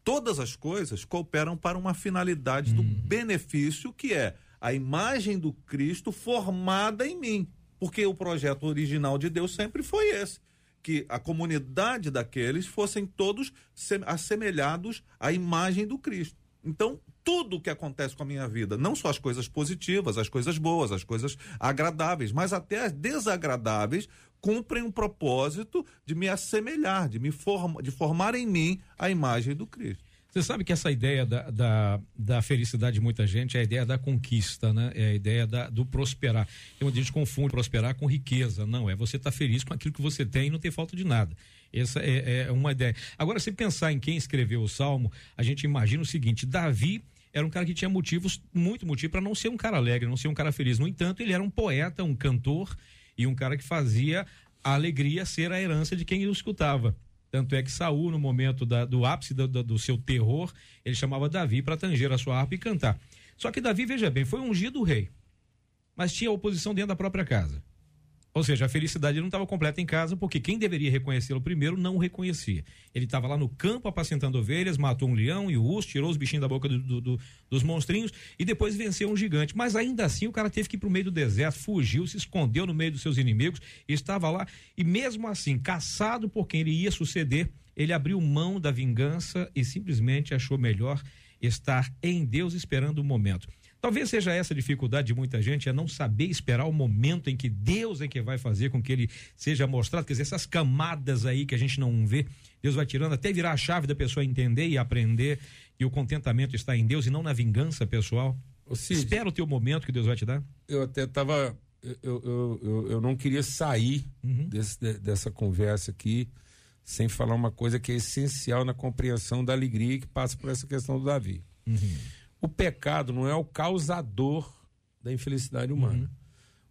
Todas as coisas cooperam para uma finalidade do benefício, que é a imagem do Cristo formada em mim. Porque o projeto original de Deus sempre foi esse. Que a comunidade daqueles fossem todos se- assemelhados à imagem do Cristo. Então, tudo que acontece com a minha vida, não só as coisas positivas, as coisas boas, as coisas agradáveis, mas até as desagradáveis, cumprem um propósito de me assemelhar, de me forma, de formar em mim a imagem do Cristo. Você sabe que essa ideia da, da, da felicidade de muita gente é a ideia da conquista, né? É a ideia da, do prosperar. Tem muita gente confunde prosperar com riqueza. Não, é você estar feliz com aquilo que você tem e não ter falta de nada. Essa é, é uma ideia. Agora, se pensar em quem escreveu o Salmo, a gente imagina o seguinte: Davi era um cara que tinha motivos, muito motivo, para não ser um cara alegre, não ser um cara feliz. No entanto, ele era um poeta, um cantor e um cara que fazia a alegria ser a herança de quem o escutava. Tanto é que Saul, no momento da- do ápice do, do- do seu terror, ele chamava Davi para tanger a sua harpa e cantar. Só que Davi, veja bem, foi ungido rei, mas tinha oposição dentro da própria casa. Ou seja, a felicidade não estava completa em casa, porque quem deveria reconhecê-lo primeiro não o reconhecia. Ele estava lá no campo apacentando ovelhas, matou um leão e o urso, tirou os bichinhos da boca do- do- do- dos monstrinhos e depois venceu um gigante. Mas ainda assim o cara teve que ir para o meio do deserto, fugiu, se escondeu no meio dos seus inimigos, estava lá e mesmo assim, caçado por quem ele ia suceder, ele abriu mão da vingança e simplesmente achou melhor estar em Deus esperando o momento. Talvez seja essa a dificuldade de muita gente, é não saber esperar o momento em que Deus é que vai fazer com que ele seja mostrado. Quer dizer, essas camadas aí que a gente não vê, Deus vai tirando até virar a chave da pessoa entender e aprender que o contentamento está em Deus e não na vingança pessoal. Ô, Cid, Espera o teu momento que Deus vai te dar. eu até estava. Eu, eu, eu, eu não queria sair desse- de- dessa conversa aqui sem falar uma coisa que é essencial na compreensão da alegria que passa por essa questão do Davi. O pecado não é o causador da infelicidade humana.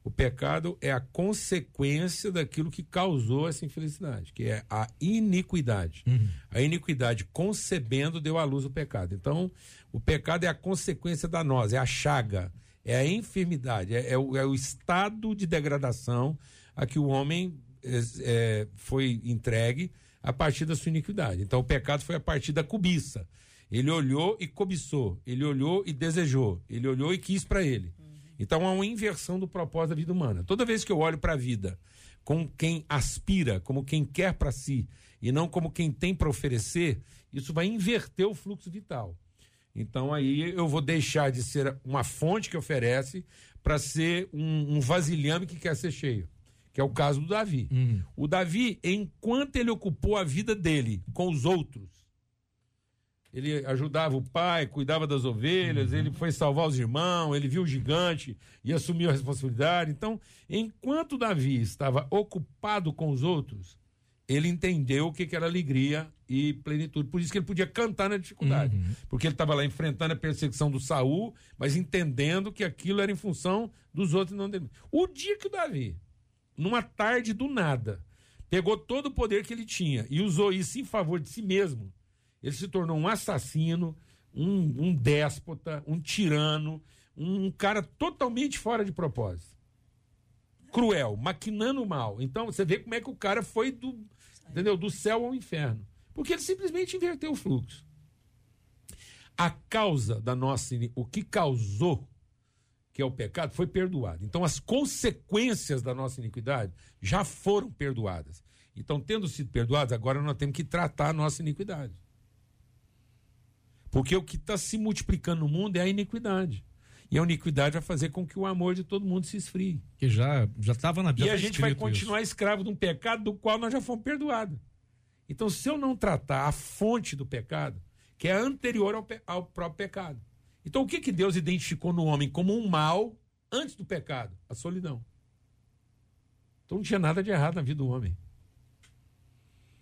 O pecado é a consequência daquilo que causou essa infelicidade, que é a iniquidade. A iniquidade concebendo deu à luz o pecado. Então, o pecado é a consequência da nós, é a chaga, é a enfermidade, é, é o, é o estado de degradação a que o homem é, é, foi entregue a partir da sua iniquidade. Então, o pecado foi a partir da cobiça. Ele olhou e cobiçou, ele olhou e desejou, ele olhou e quis para ele. Então há uma inversão do propósito da vida humana. Toda vez que eu olho para a vida como quem aspira, como quem quer para si, e não como quem tem para oferecer, isso vai inverter o fluxo vital. Então aí eu vou deixar de ser uma fonte que oferece para ser um, um, vasilhame que quer ser cheio. Que é o caso do Davi. Uhum. O Davi, enquanto ele ocupou a vida dele com os outros, ele ajudava o pai, cuidava das ovelhas, uhum. ele foi salvar os irmãos, ele viu o gigante e assumiu a responsabilidade. Então, enquanto Davi estava ocupado com os outros, ele entendeu o que, que era alegria e plenitude. Por isso que ele podia cantar na dificuldade. Uhum. Porque ele estava lá enfrentando a perseguição do Saul, mas entendendo que aquilo era em função dos outros não dele. O dia que o Davi, numa tarde do nada, pegou todo o poder que ele tinha e usou isso em favor de si mesmo, ele se tornou um assassino, um, um déspota, um tirano, um cara totalmente fora de propósito. Cruel, maquinando mal. Então você vê como é que o cara foi do, entendeu? do céu ao inferno. Porque ele simplesmente inverteu o fluxo. A causa da nossa. O que causou, que é o pecado, foi perdoado. Então as consequências da nossa iniquidade já foram perdoadas. Então, tendo sido perdoadas, agora nós temos que tratar a nossa iniquidade. Porque o que está se multiplicando no mundo é a iniquidade. E a iniquidade vai fazer com que o amor de todo mundo se esfrie. Que já já estava na Bíblia. E a gente vai continuar isso. escravo de um pecado do qual nós já fomos perdoados. Então, se eu não tratar a fonte do pecado, que é anterior ao, ao próprio pecado. Então, o que, que Deus identificou no homem como um mal antes do pecado? A solidão. Então, não tinha nada de errado na vida do homem.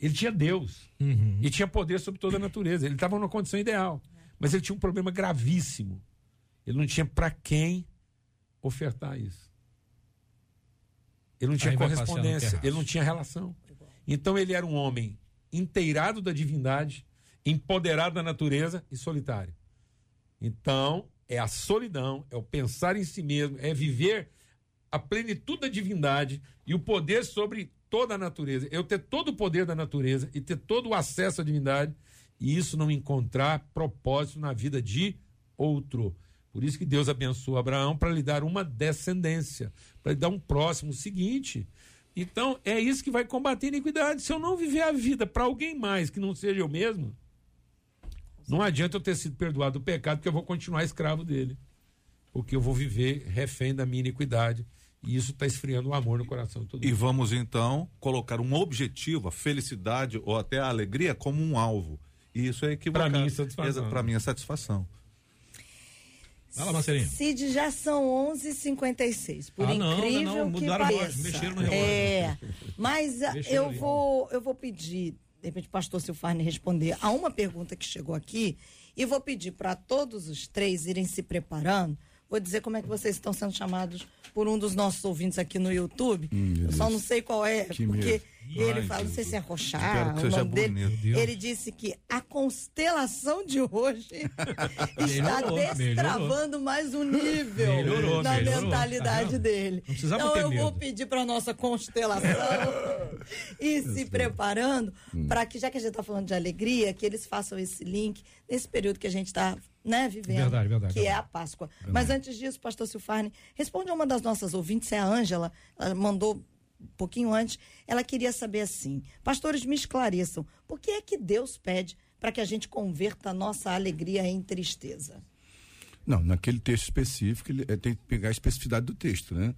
Ele tinha Deus uhum. e tinha poder sobre toda a natureza. Ele estava numa condição ideal, mas ele tinha um problema gravíssimo ele não tinha para quem ofertar isso. Ele não tinha Aí correspondência, ele não tinha relação. Então ele era um homem inteirado da divindade, empoderado da natureza e solitário. Então, é a solidão, é o pensar em si mesmo, é viver a plenitude da divindade e o poder sobre toda a natureza. Eu ter todo o poder da natureza e ter todo o acesso à divindade e isso não encontrar propósito na vida de outro. Por isso que Deus abençoou Abraão para lhe dar uma descendência, para lhe dar um próximo seguinte. Então, é isso que vai combater a iniquidade. Se eu não viver a vida para alguém mais que não seja eu mesmo, não adianta eu ter sido perdoado do pecado, porque eu vou continuar escravo dele. Porque eu vou viver refém da minha iniquidade. E isso está esfriando o amor no coração de todo mundo. E vamos então colocar um objetivo, a felicidade ou até a alegria, como um alvo. E isso é equivocado. Para mim, satisfação. Para mim, é satisfação. Fala, Marcelinho. Cid, já são 11h56. Por ah, incrível não, não, que pareça. mexeram no relógio. É, mas eu vou, eu vou pedir, de repente, o pastor Silfarne responder a uma pergunta que chegou aqui e vou pedir para todos os três irem se preparando. Vou dizer como é que vocês estão sendo chamados por um dos nossos ouvintes aqui no YouTube. Hum, eu só não sei qual é, que porque medo. ele Ai, fala, não sei se é Rochar, o nome dele. Ele disse que a constelação de hoje está melhorou, destravando melhorou. mais um nível melhorou, na mentalidade dele. então eu medo. vou pedir para nossa constelação ir se preparando hum. para que, já que a gente está falando de alegria, que eles façam esse link nesse período que a gente está né, vivendo, verdade, verdade, que verdade. é a Páscoa. Verdade. Mas antes disso, pastor Silfarne, responde a uma das nossas ouvintes, é a Ângela, ela mandou um pouquinho antes, ela queria saber assim: pastores, me esclareçam, por que é que Deus pede para que a gente converta a nossa alegria em tristeza? Não, naquele texto específico, ele é, tem que pegar a especificidade do texto, né?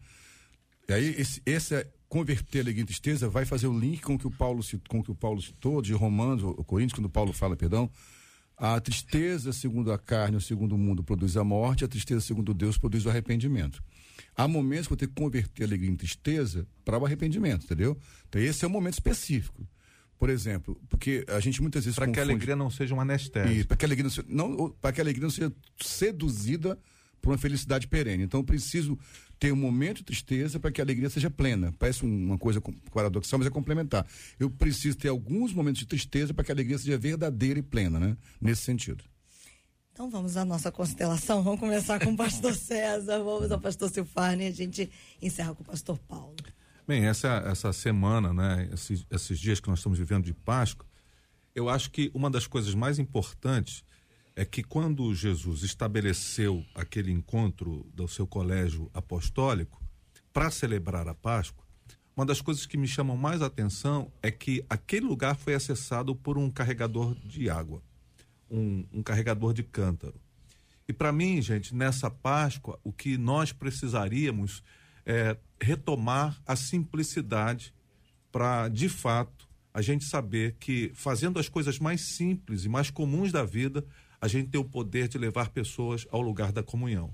E aí, esse, esse converter a alegria em tristeza vai fazer o link com o que o Paulo, com o que o Paulo citou, de Romanos, ou Coríntios, quando Paulo fala, perdão, a tristeza, segundo a carne, ou segundo o mundo, produz a morte, a tristeza, segundo Deus, produz o arrependimento. Há momentos que eu tenho que converter a alegria em tristeza para o arrependimento, entendeu? Então, esse é um momento específico. Por exemplo, porque a gente muitas vezes. Para que a alegria não seja uma anestésia. Para que a alegria não seja, não, para que a alegria não seja seduzida por uma felicidade perene. Então, eu preciso ter um momento de tristeza para que a alegria seja plena. Parece uma coisa paradoxal, mas é complementar. Eu preciso ter alguns momentos de tristeza para que a alegria seja verdadeira e plena, né? Nesse sentido. Então vamos à nossa constelação. Vamos começar com o pastor César, vamos ao pastor Silfarne e a gente encerra com o pastor Paulo. Bem, essa, essa semana, né, esses, esses dias que nós estamos vivendo de Páscoa, eu acho que uma das coisas mais importantes é que quando Jesus estabeleceu aquele encontro do seu colégio apostólico para celebrar a Páscoa, uma das coisas que me chamam mais atenção é que aquele lugar foi acessado por um carregador de água um, um carregador de cântaro. E para mim, gente, nessa Páscoa, o que nós precisaríamos é retomar a simplicidade para, de fato, a gente saber que fazendo as coisas mais simples e mais comuns da vida, a gente tem o poder de levar pessoas ao lugar da comunhão.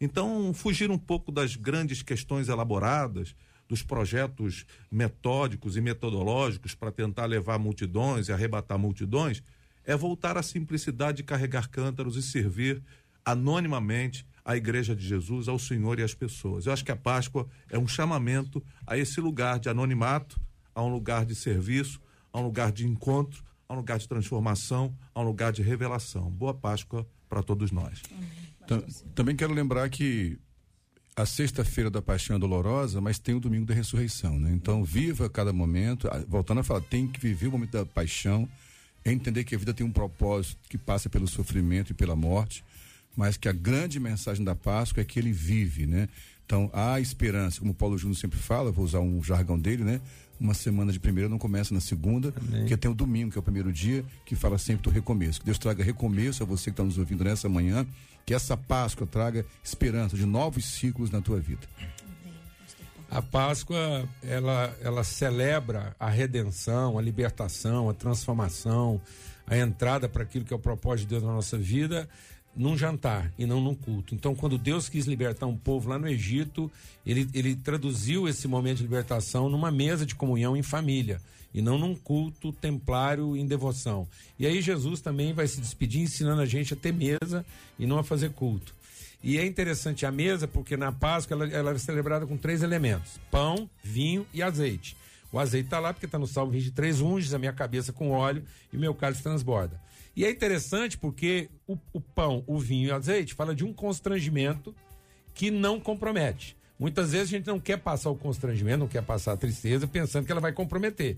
Então, fugir um pouco das grandes questões elaboradas, dos projetos metódicos e metodológicos para tentar levar multidões e arrebatar multidões, é voltar à simplicidade de carregar cântaros e servir anonimamente à Igreja de Jesus, ao Senhor e às pessoas. Eu acho que a Páscoa é um chamamento a esse lugar de anonimato, a um lugar de serviço, a um lugar de encontro, a um lugar de transformação, a um lugar de revelação. Boa Páscoa para todos nós. Também quero lembrar que a sexta-feira da paixão é dolorosa, mas tem o domingo da ressurreição, né? Então, viva cada momento, voltando a falar, tem que viver o momento da paixão, entender que a vida tem um propósito que passa pelo sofrimento e pela morte, mas que a grande mensagem da Páscoa é que ele vive, né? Então, há esperança, como o Paulo Júnior sempre fala, vou usar um jargão dele, né? Uma semana de primeira não começa na segunda, Amém. porque tem o domingo, que é o primeiro dia, que fala sempre do recomeço. Que Deus traga recomeço a você que está nos ouvindo nessa manhã, que essa Páscoa traga esperança de novos ciclos na tua vida. A Páscoa, ela, ela celebra a redenção, a libertação, a transformação, a entrada para aquilo que é o propósito de Deus na nossa vida num jantar e não num culto. Então, quando Deus quis libertar um povo lá no Egito, ele, ele traduziu esse momento de libertação numa mesa de comunhão em família e não num culto templário em devoção. E aí Jesus também vai se despedir ensinando a gente a ter mesa e não a fazer culto. E é interessante a mesa porque na Páscoa ela, ela é celebrada com três elementos: pão, vinho e azeite. O azeite está lá porque está no Salmo 23, unges a minha cabeça com óleo e meu cálice transborda. E é interessante porque o, o pão, o vinho e o azeite fala de um constrangimento que não compromete. Muitas vezes a gente não quer passar o constrangimento, não quer passar a tristeza, pensando que ela vai comprometer.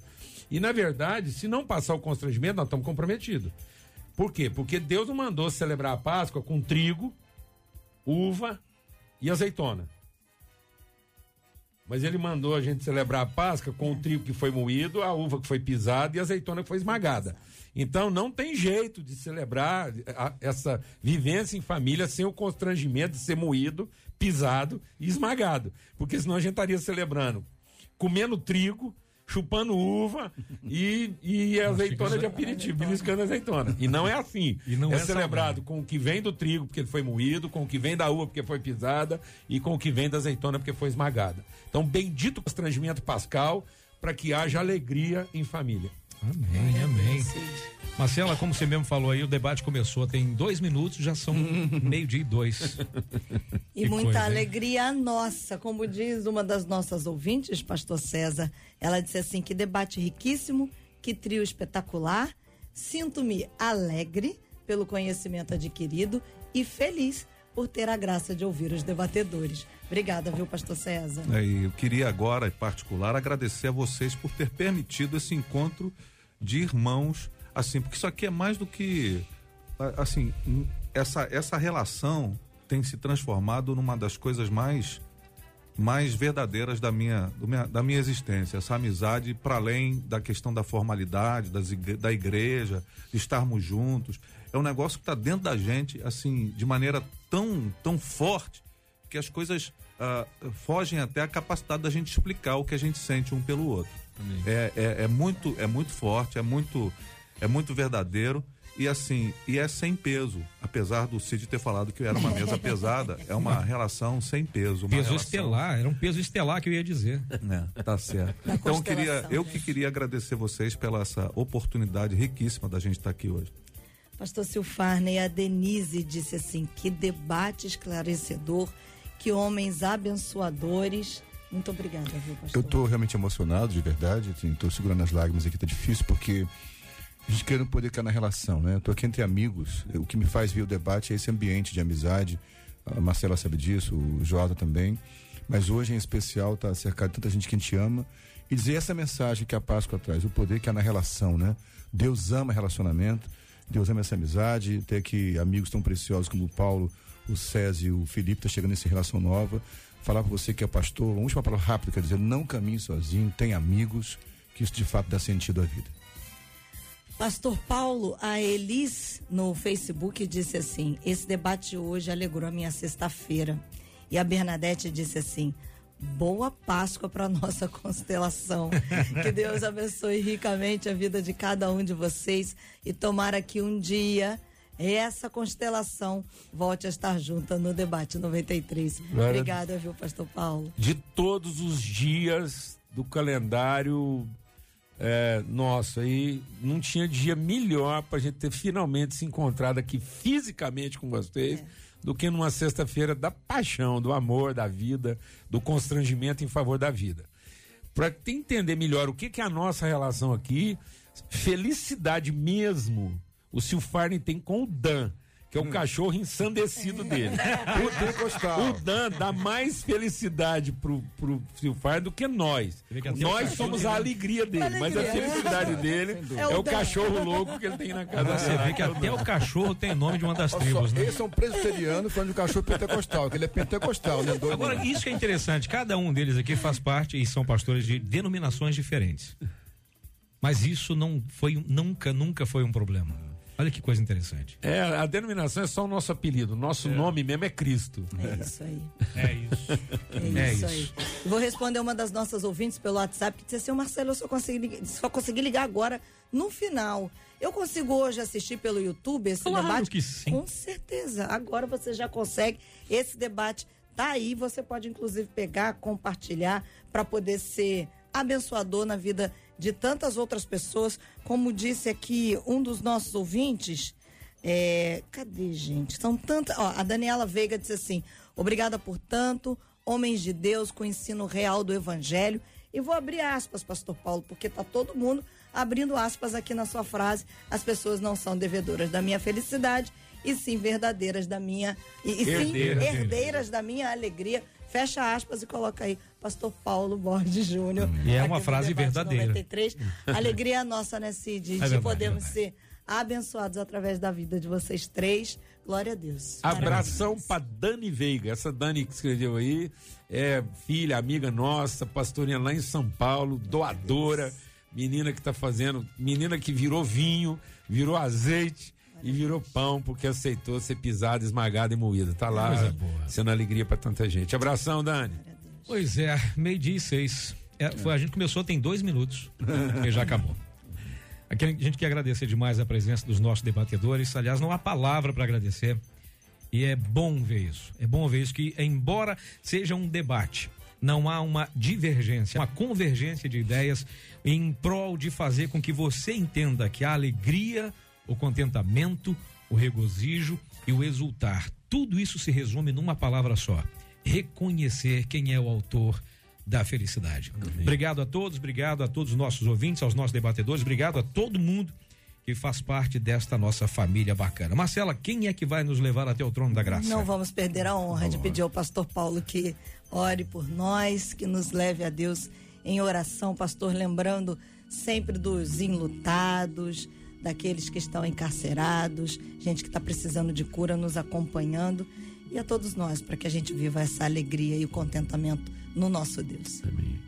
E na verdade, se não passar o constrangimento, nós estamos comprometidos. Por quê? Porque Deus não mandou celebrar a Páscoa com trigo, uva e azeitona. Mas ele mandou a gente celebrar a Páscoa com o trigo que foi moído, a uva que foi pisada e a azeitona que foi esmagada. Então não tem jeito de celebrar essa vivência em família sem o constrangimento de ser moído, pisado e esmagado. Porque senão a gente estaria celebrando comendo trigo, chupando uva e, e azeitona de aperitivo, beliscando azeitona. E não é assim. Não é, é celebrado com o que vem do trigo, porque ele foi moído, com o que vem da uva, porque foi pisada, e com o que vem da azeitona, porque foi esmagada. Então, bendito constrangimento pascal para que haja alegria em família. Amém, amém. Marcela, como você mesmo falou aí, o debate começou tem dois minutos, já são meio-dia e dois. E que muita coisa, alegria hein? nossa, como diz uma das nossas ouvintes, pastor César. Ela disse assim: que debate riquíssimo, que trio espetacular. Sinto-me alegre pelo conhecimento adquirido e feliz por ter a graça de ouvir os debatedores. Obrigada, viu, pastor César? É, eu queria agora, em particular, agradecer a vocês por ter permitido esse encontro de irmãos, assim, porque isso aqui é mais do que, assim, essa, essa relação tem se transformado numa das coisas mais mais verdadeiras da minha, minha da minha existência, essa amizade para além da questão da formalidade, das da igreja, de estarmos juntos, é um negócio que está dentro da gente, assim, de maneira tão, tão forte que as coisas uh, fogem até a capacidade da gente explicar o que a gente sente um pelo outro. É, é, é, muito, é muito forte, é muito, é muito verdadeiro e assim, e é sem peso. Apesar do Cid ter falado que era uma mesa pesada, é uma relação sem peso. peso relação... estelar, era um peso estelar que eu ia dizer. É, tá certo. então eu queria, eu que queria agradecer vocês pela essa oportunidade riquíssima da gente estar aqui hoje. Pastor Silfarney, a Denise disse assim: que debate esclarecedor, que homens abençoadores. Muito obrigada, viu, pastor? Eu estou realmente emocionado, de verdade. Estou assim, segurando as lágrimas aqui, tá difícil, porque a gente quer poder ficar na relação, né? Estou aqui entre amigos. O que me faz ver o debate é esse ambiente de amizade. A Marcela sabe disso, o Jota também. Mas hoje, em especial, está cercado de tanta gente que a gente ama. E dizer essa mensagem que a Páscoa traz, o poder que há na relação, né? Deus ama relacionamento. Deus ama essa amizade, ter que amigos tão preciosos como o Paulo, o César e o Felipe tá chegando nessa relação nova. Falar para você que é pastor, uma última palavra rápida, quer dizer, não caminhe sozinho, tem amigos, que isso de fato dá sentido à vida. Pastor Paulo, a Elis no Facebook disse assim: esse debate hoje alegrou a minha sexta-feira. E a Bernadette disse assim: boa Páscoa para nossa constelação. que Deus abençoe ricamente a vida de cada um de vocês e tomara que um dia essa constelação volte a estar junta no debate 93. Glória- Obrigada, viu, Pastor Paulo? de todos os dias do calendário é, nosso aí, não tinha dia melhor para a gente ter finalmente se encontrado aqui fisicamente com vocês do que numa sexta-feira da paixão, do amor, da vida, do constrangimento em favor da vida. Para entender melhor o que, que é a nossa relação aqui, felicidade mesmo, o Silfarne tem com o Dan. Que é o cachorro ensandecido dele. Pentecostal. O Dan dá mais felicidade pro, pro Silfar do que nós. que o Nós somos a alegria dele, mas a Alegria. felicidade dele É é o o Dan. cachorro louco que ele tem na casa Você vê que até o cachorro tem nome de uma das tribos, né? esse é um presbiteriano falando de um cachorro pentecostal, que ele é pentecostal, né? Doido Agora, não. isso que é interessante, cada um deles aqui faz parte e são pastores de denominações diferentes. Mas isso não foi, nunca, nunca foi um problema. Olha que coisa interessante. É, a denominação é só o nosso apelido. Nosso nome mesmo é Cristo. É isso aí. É isso. É, É isso, aí. Vou responder uma das nossas ouvintes pelo WhatsApp que disse assim: "Ô, Marcelo, eu só consegui, só consegui ligar agora no final. Eu consigo hoje assistir pelo YouTube esse Claro debate? que sim. Com certeza. Agora você já consegue. Esse debate tá aí. Você pode, inclusive, pegar, compartilhar para poder ser abençoador na vida de tantas outras pessoas. Como disse aqui um dos nossos ouvintes. É, cadê, gente? São tantas. Ó, a Daniela Veiga disse assim: obrigada por tanto, homens de Deus com o ensino real do Evangelho. E vou abrir aspas, Pastor Paulo, porque tá todo mundo abrindo aspas aqui na sua frase. As pessoas não são devedoras da minha felicidade, e sim verdadeiras da minha. E, e sim Herdeiras. herdeiras da minha alegria. Fecha aspas e coloca aí, Pastor Paulo Borges Júnior. E é uma frase verdadeira. 93. Alegria é nossa, né, Cid? De verdade, podermos é ser abençoados através da vida de vocês três. Glória a Deus. Abração pra Dani Veiga. Essa Dani que escreveu aí é filha, amiga nossa, pastorinha lá em São Paulo, doadora, menina que tá fazendo, menina que virou vinho, virou azeite e virou pão porque aceitou ser pisada, esmagada e moída. Tá lá Coisa boa. sendo alegria pra tanta gente. Abração, Dani. Pois é, meio-dia e seis. É, foi, a gente começou tem dois minutos e já acabou. Aqui a gente quer agradecer demais a presença dos nossos debatedores. Aliás, não há palavra para agradecer. E é bom ver isso. É bom ver isso que, embora seja um debate, não há uma divergência, uma convergência de ideias em prol de fazer com que você entenda que a alegria, o contentamento, o regozijo e o exultar, tudo isso se resume numa palavra só: reconhecer quem é o autor da felicidade. Obrigado a todos, obrigado a todos os nossos ouvintes, aos nossos debatedores, obrigado a todo mundo que faz parte desta nossa família bacana. Marcela, quem é que vai nos levar até o trono da graça? Não vamos perder a honra de pedir ao pastor Paulo que ore por nós, que nos leve a Deus em oração, pastor, lembrando sempre dos enlutados, daqueles que estão encarcerados, gente que está precisando de cura nos acompanhando e a todos nós, para que a gente viva essa alegria e o contentamento no nosso Deus. Amém.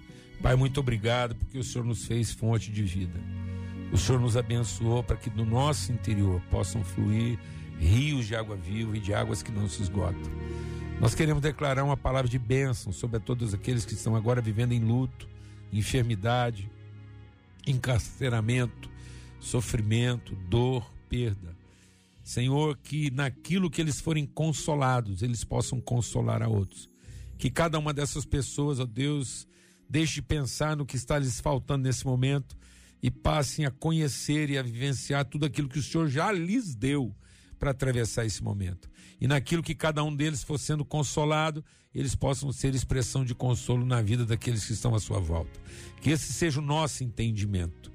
Pai, muito obrigado porque o Senhor nos fez fonte de vida. O Senhor nos abençoou para que do nosso interior possam fluir rios de água viva e de águas que não se esgotam. Nós queremos declarar uma palavra de bênção sobre todos aqueles que estão agora vivendo em luto, enfermidade, encarceramento, sofrimento, dor, perda. Senhor, que naquilo que eles forem consolados, eles possam consolar a outros. Que cada uma dessas pessoas, ó Deus, deixe de pensar no que está lhes faltando nesse momento e passem a conhecer e a vivenciar tudo aquilo que o Senhor já lhes deu para atravessar esse momento. E naquilo que cada um deles for sendo consolado, eles possam ser expressão de consolo na vida daqueles que estão à sua volta. Que esse seja o nosso entendimento.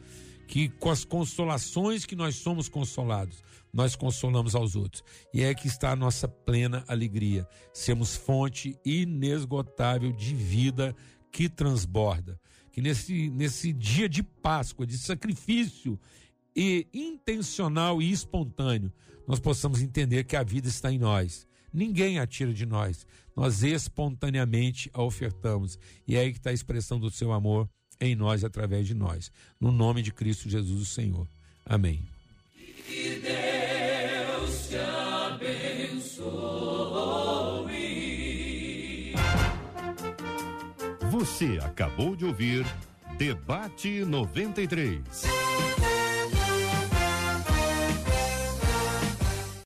Que com as consolações que nós somos consolados, nós consolamos aos outros. E é que está a nossa plena alegria. Sermos fonte inesgotável de vida que transborda. Que nesse, nesse dia de Páscoa, de sacrifício e intencional e espontâneo, nós possamos entender que a vida está em nós. Ninguém a tira de nós. Nós espontaneamente a ofertamos. E é aí que está a expressão do seu amor em nós, através de nós. No nome de Cristo Jesus, o Senhor. Amém. Que Deus te abençoe. Você acabou de ouvir Debate 93.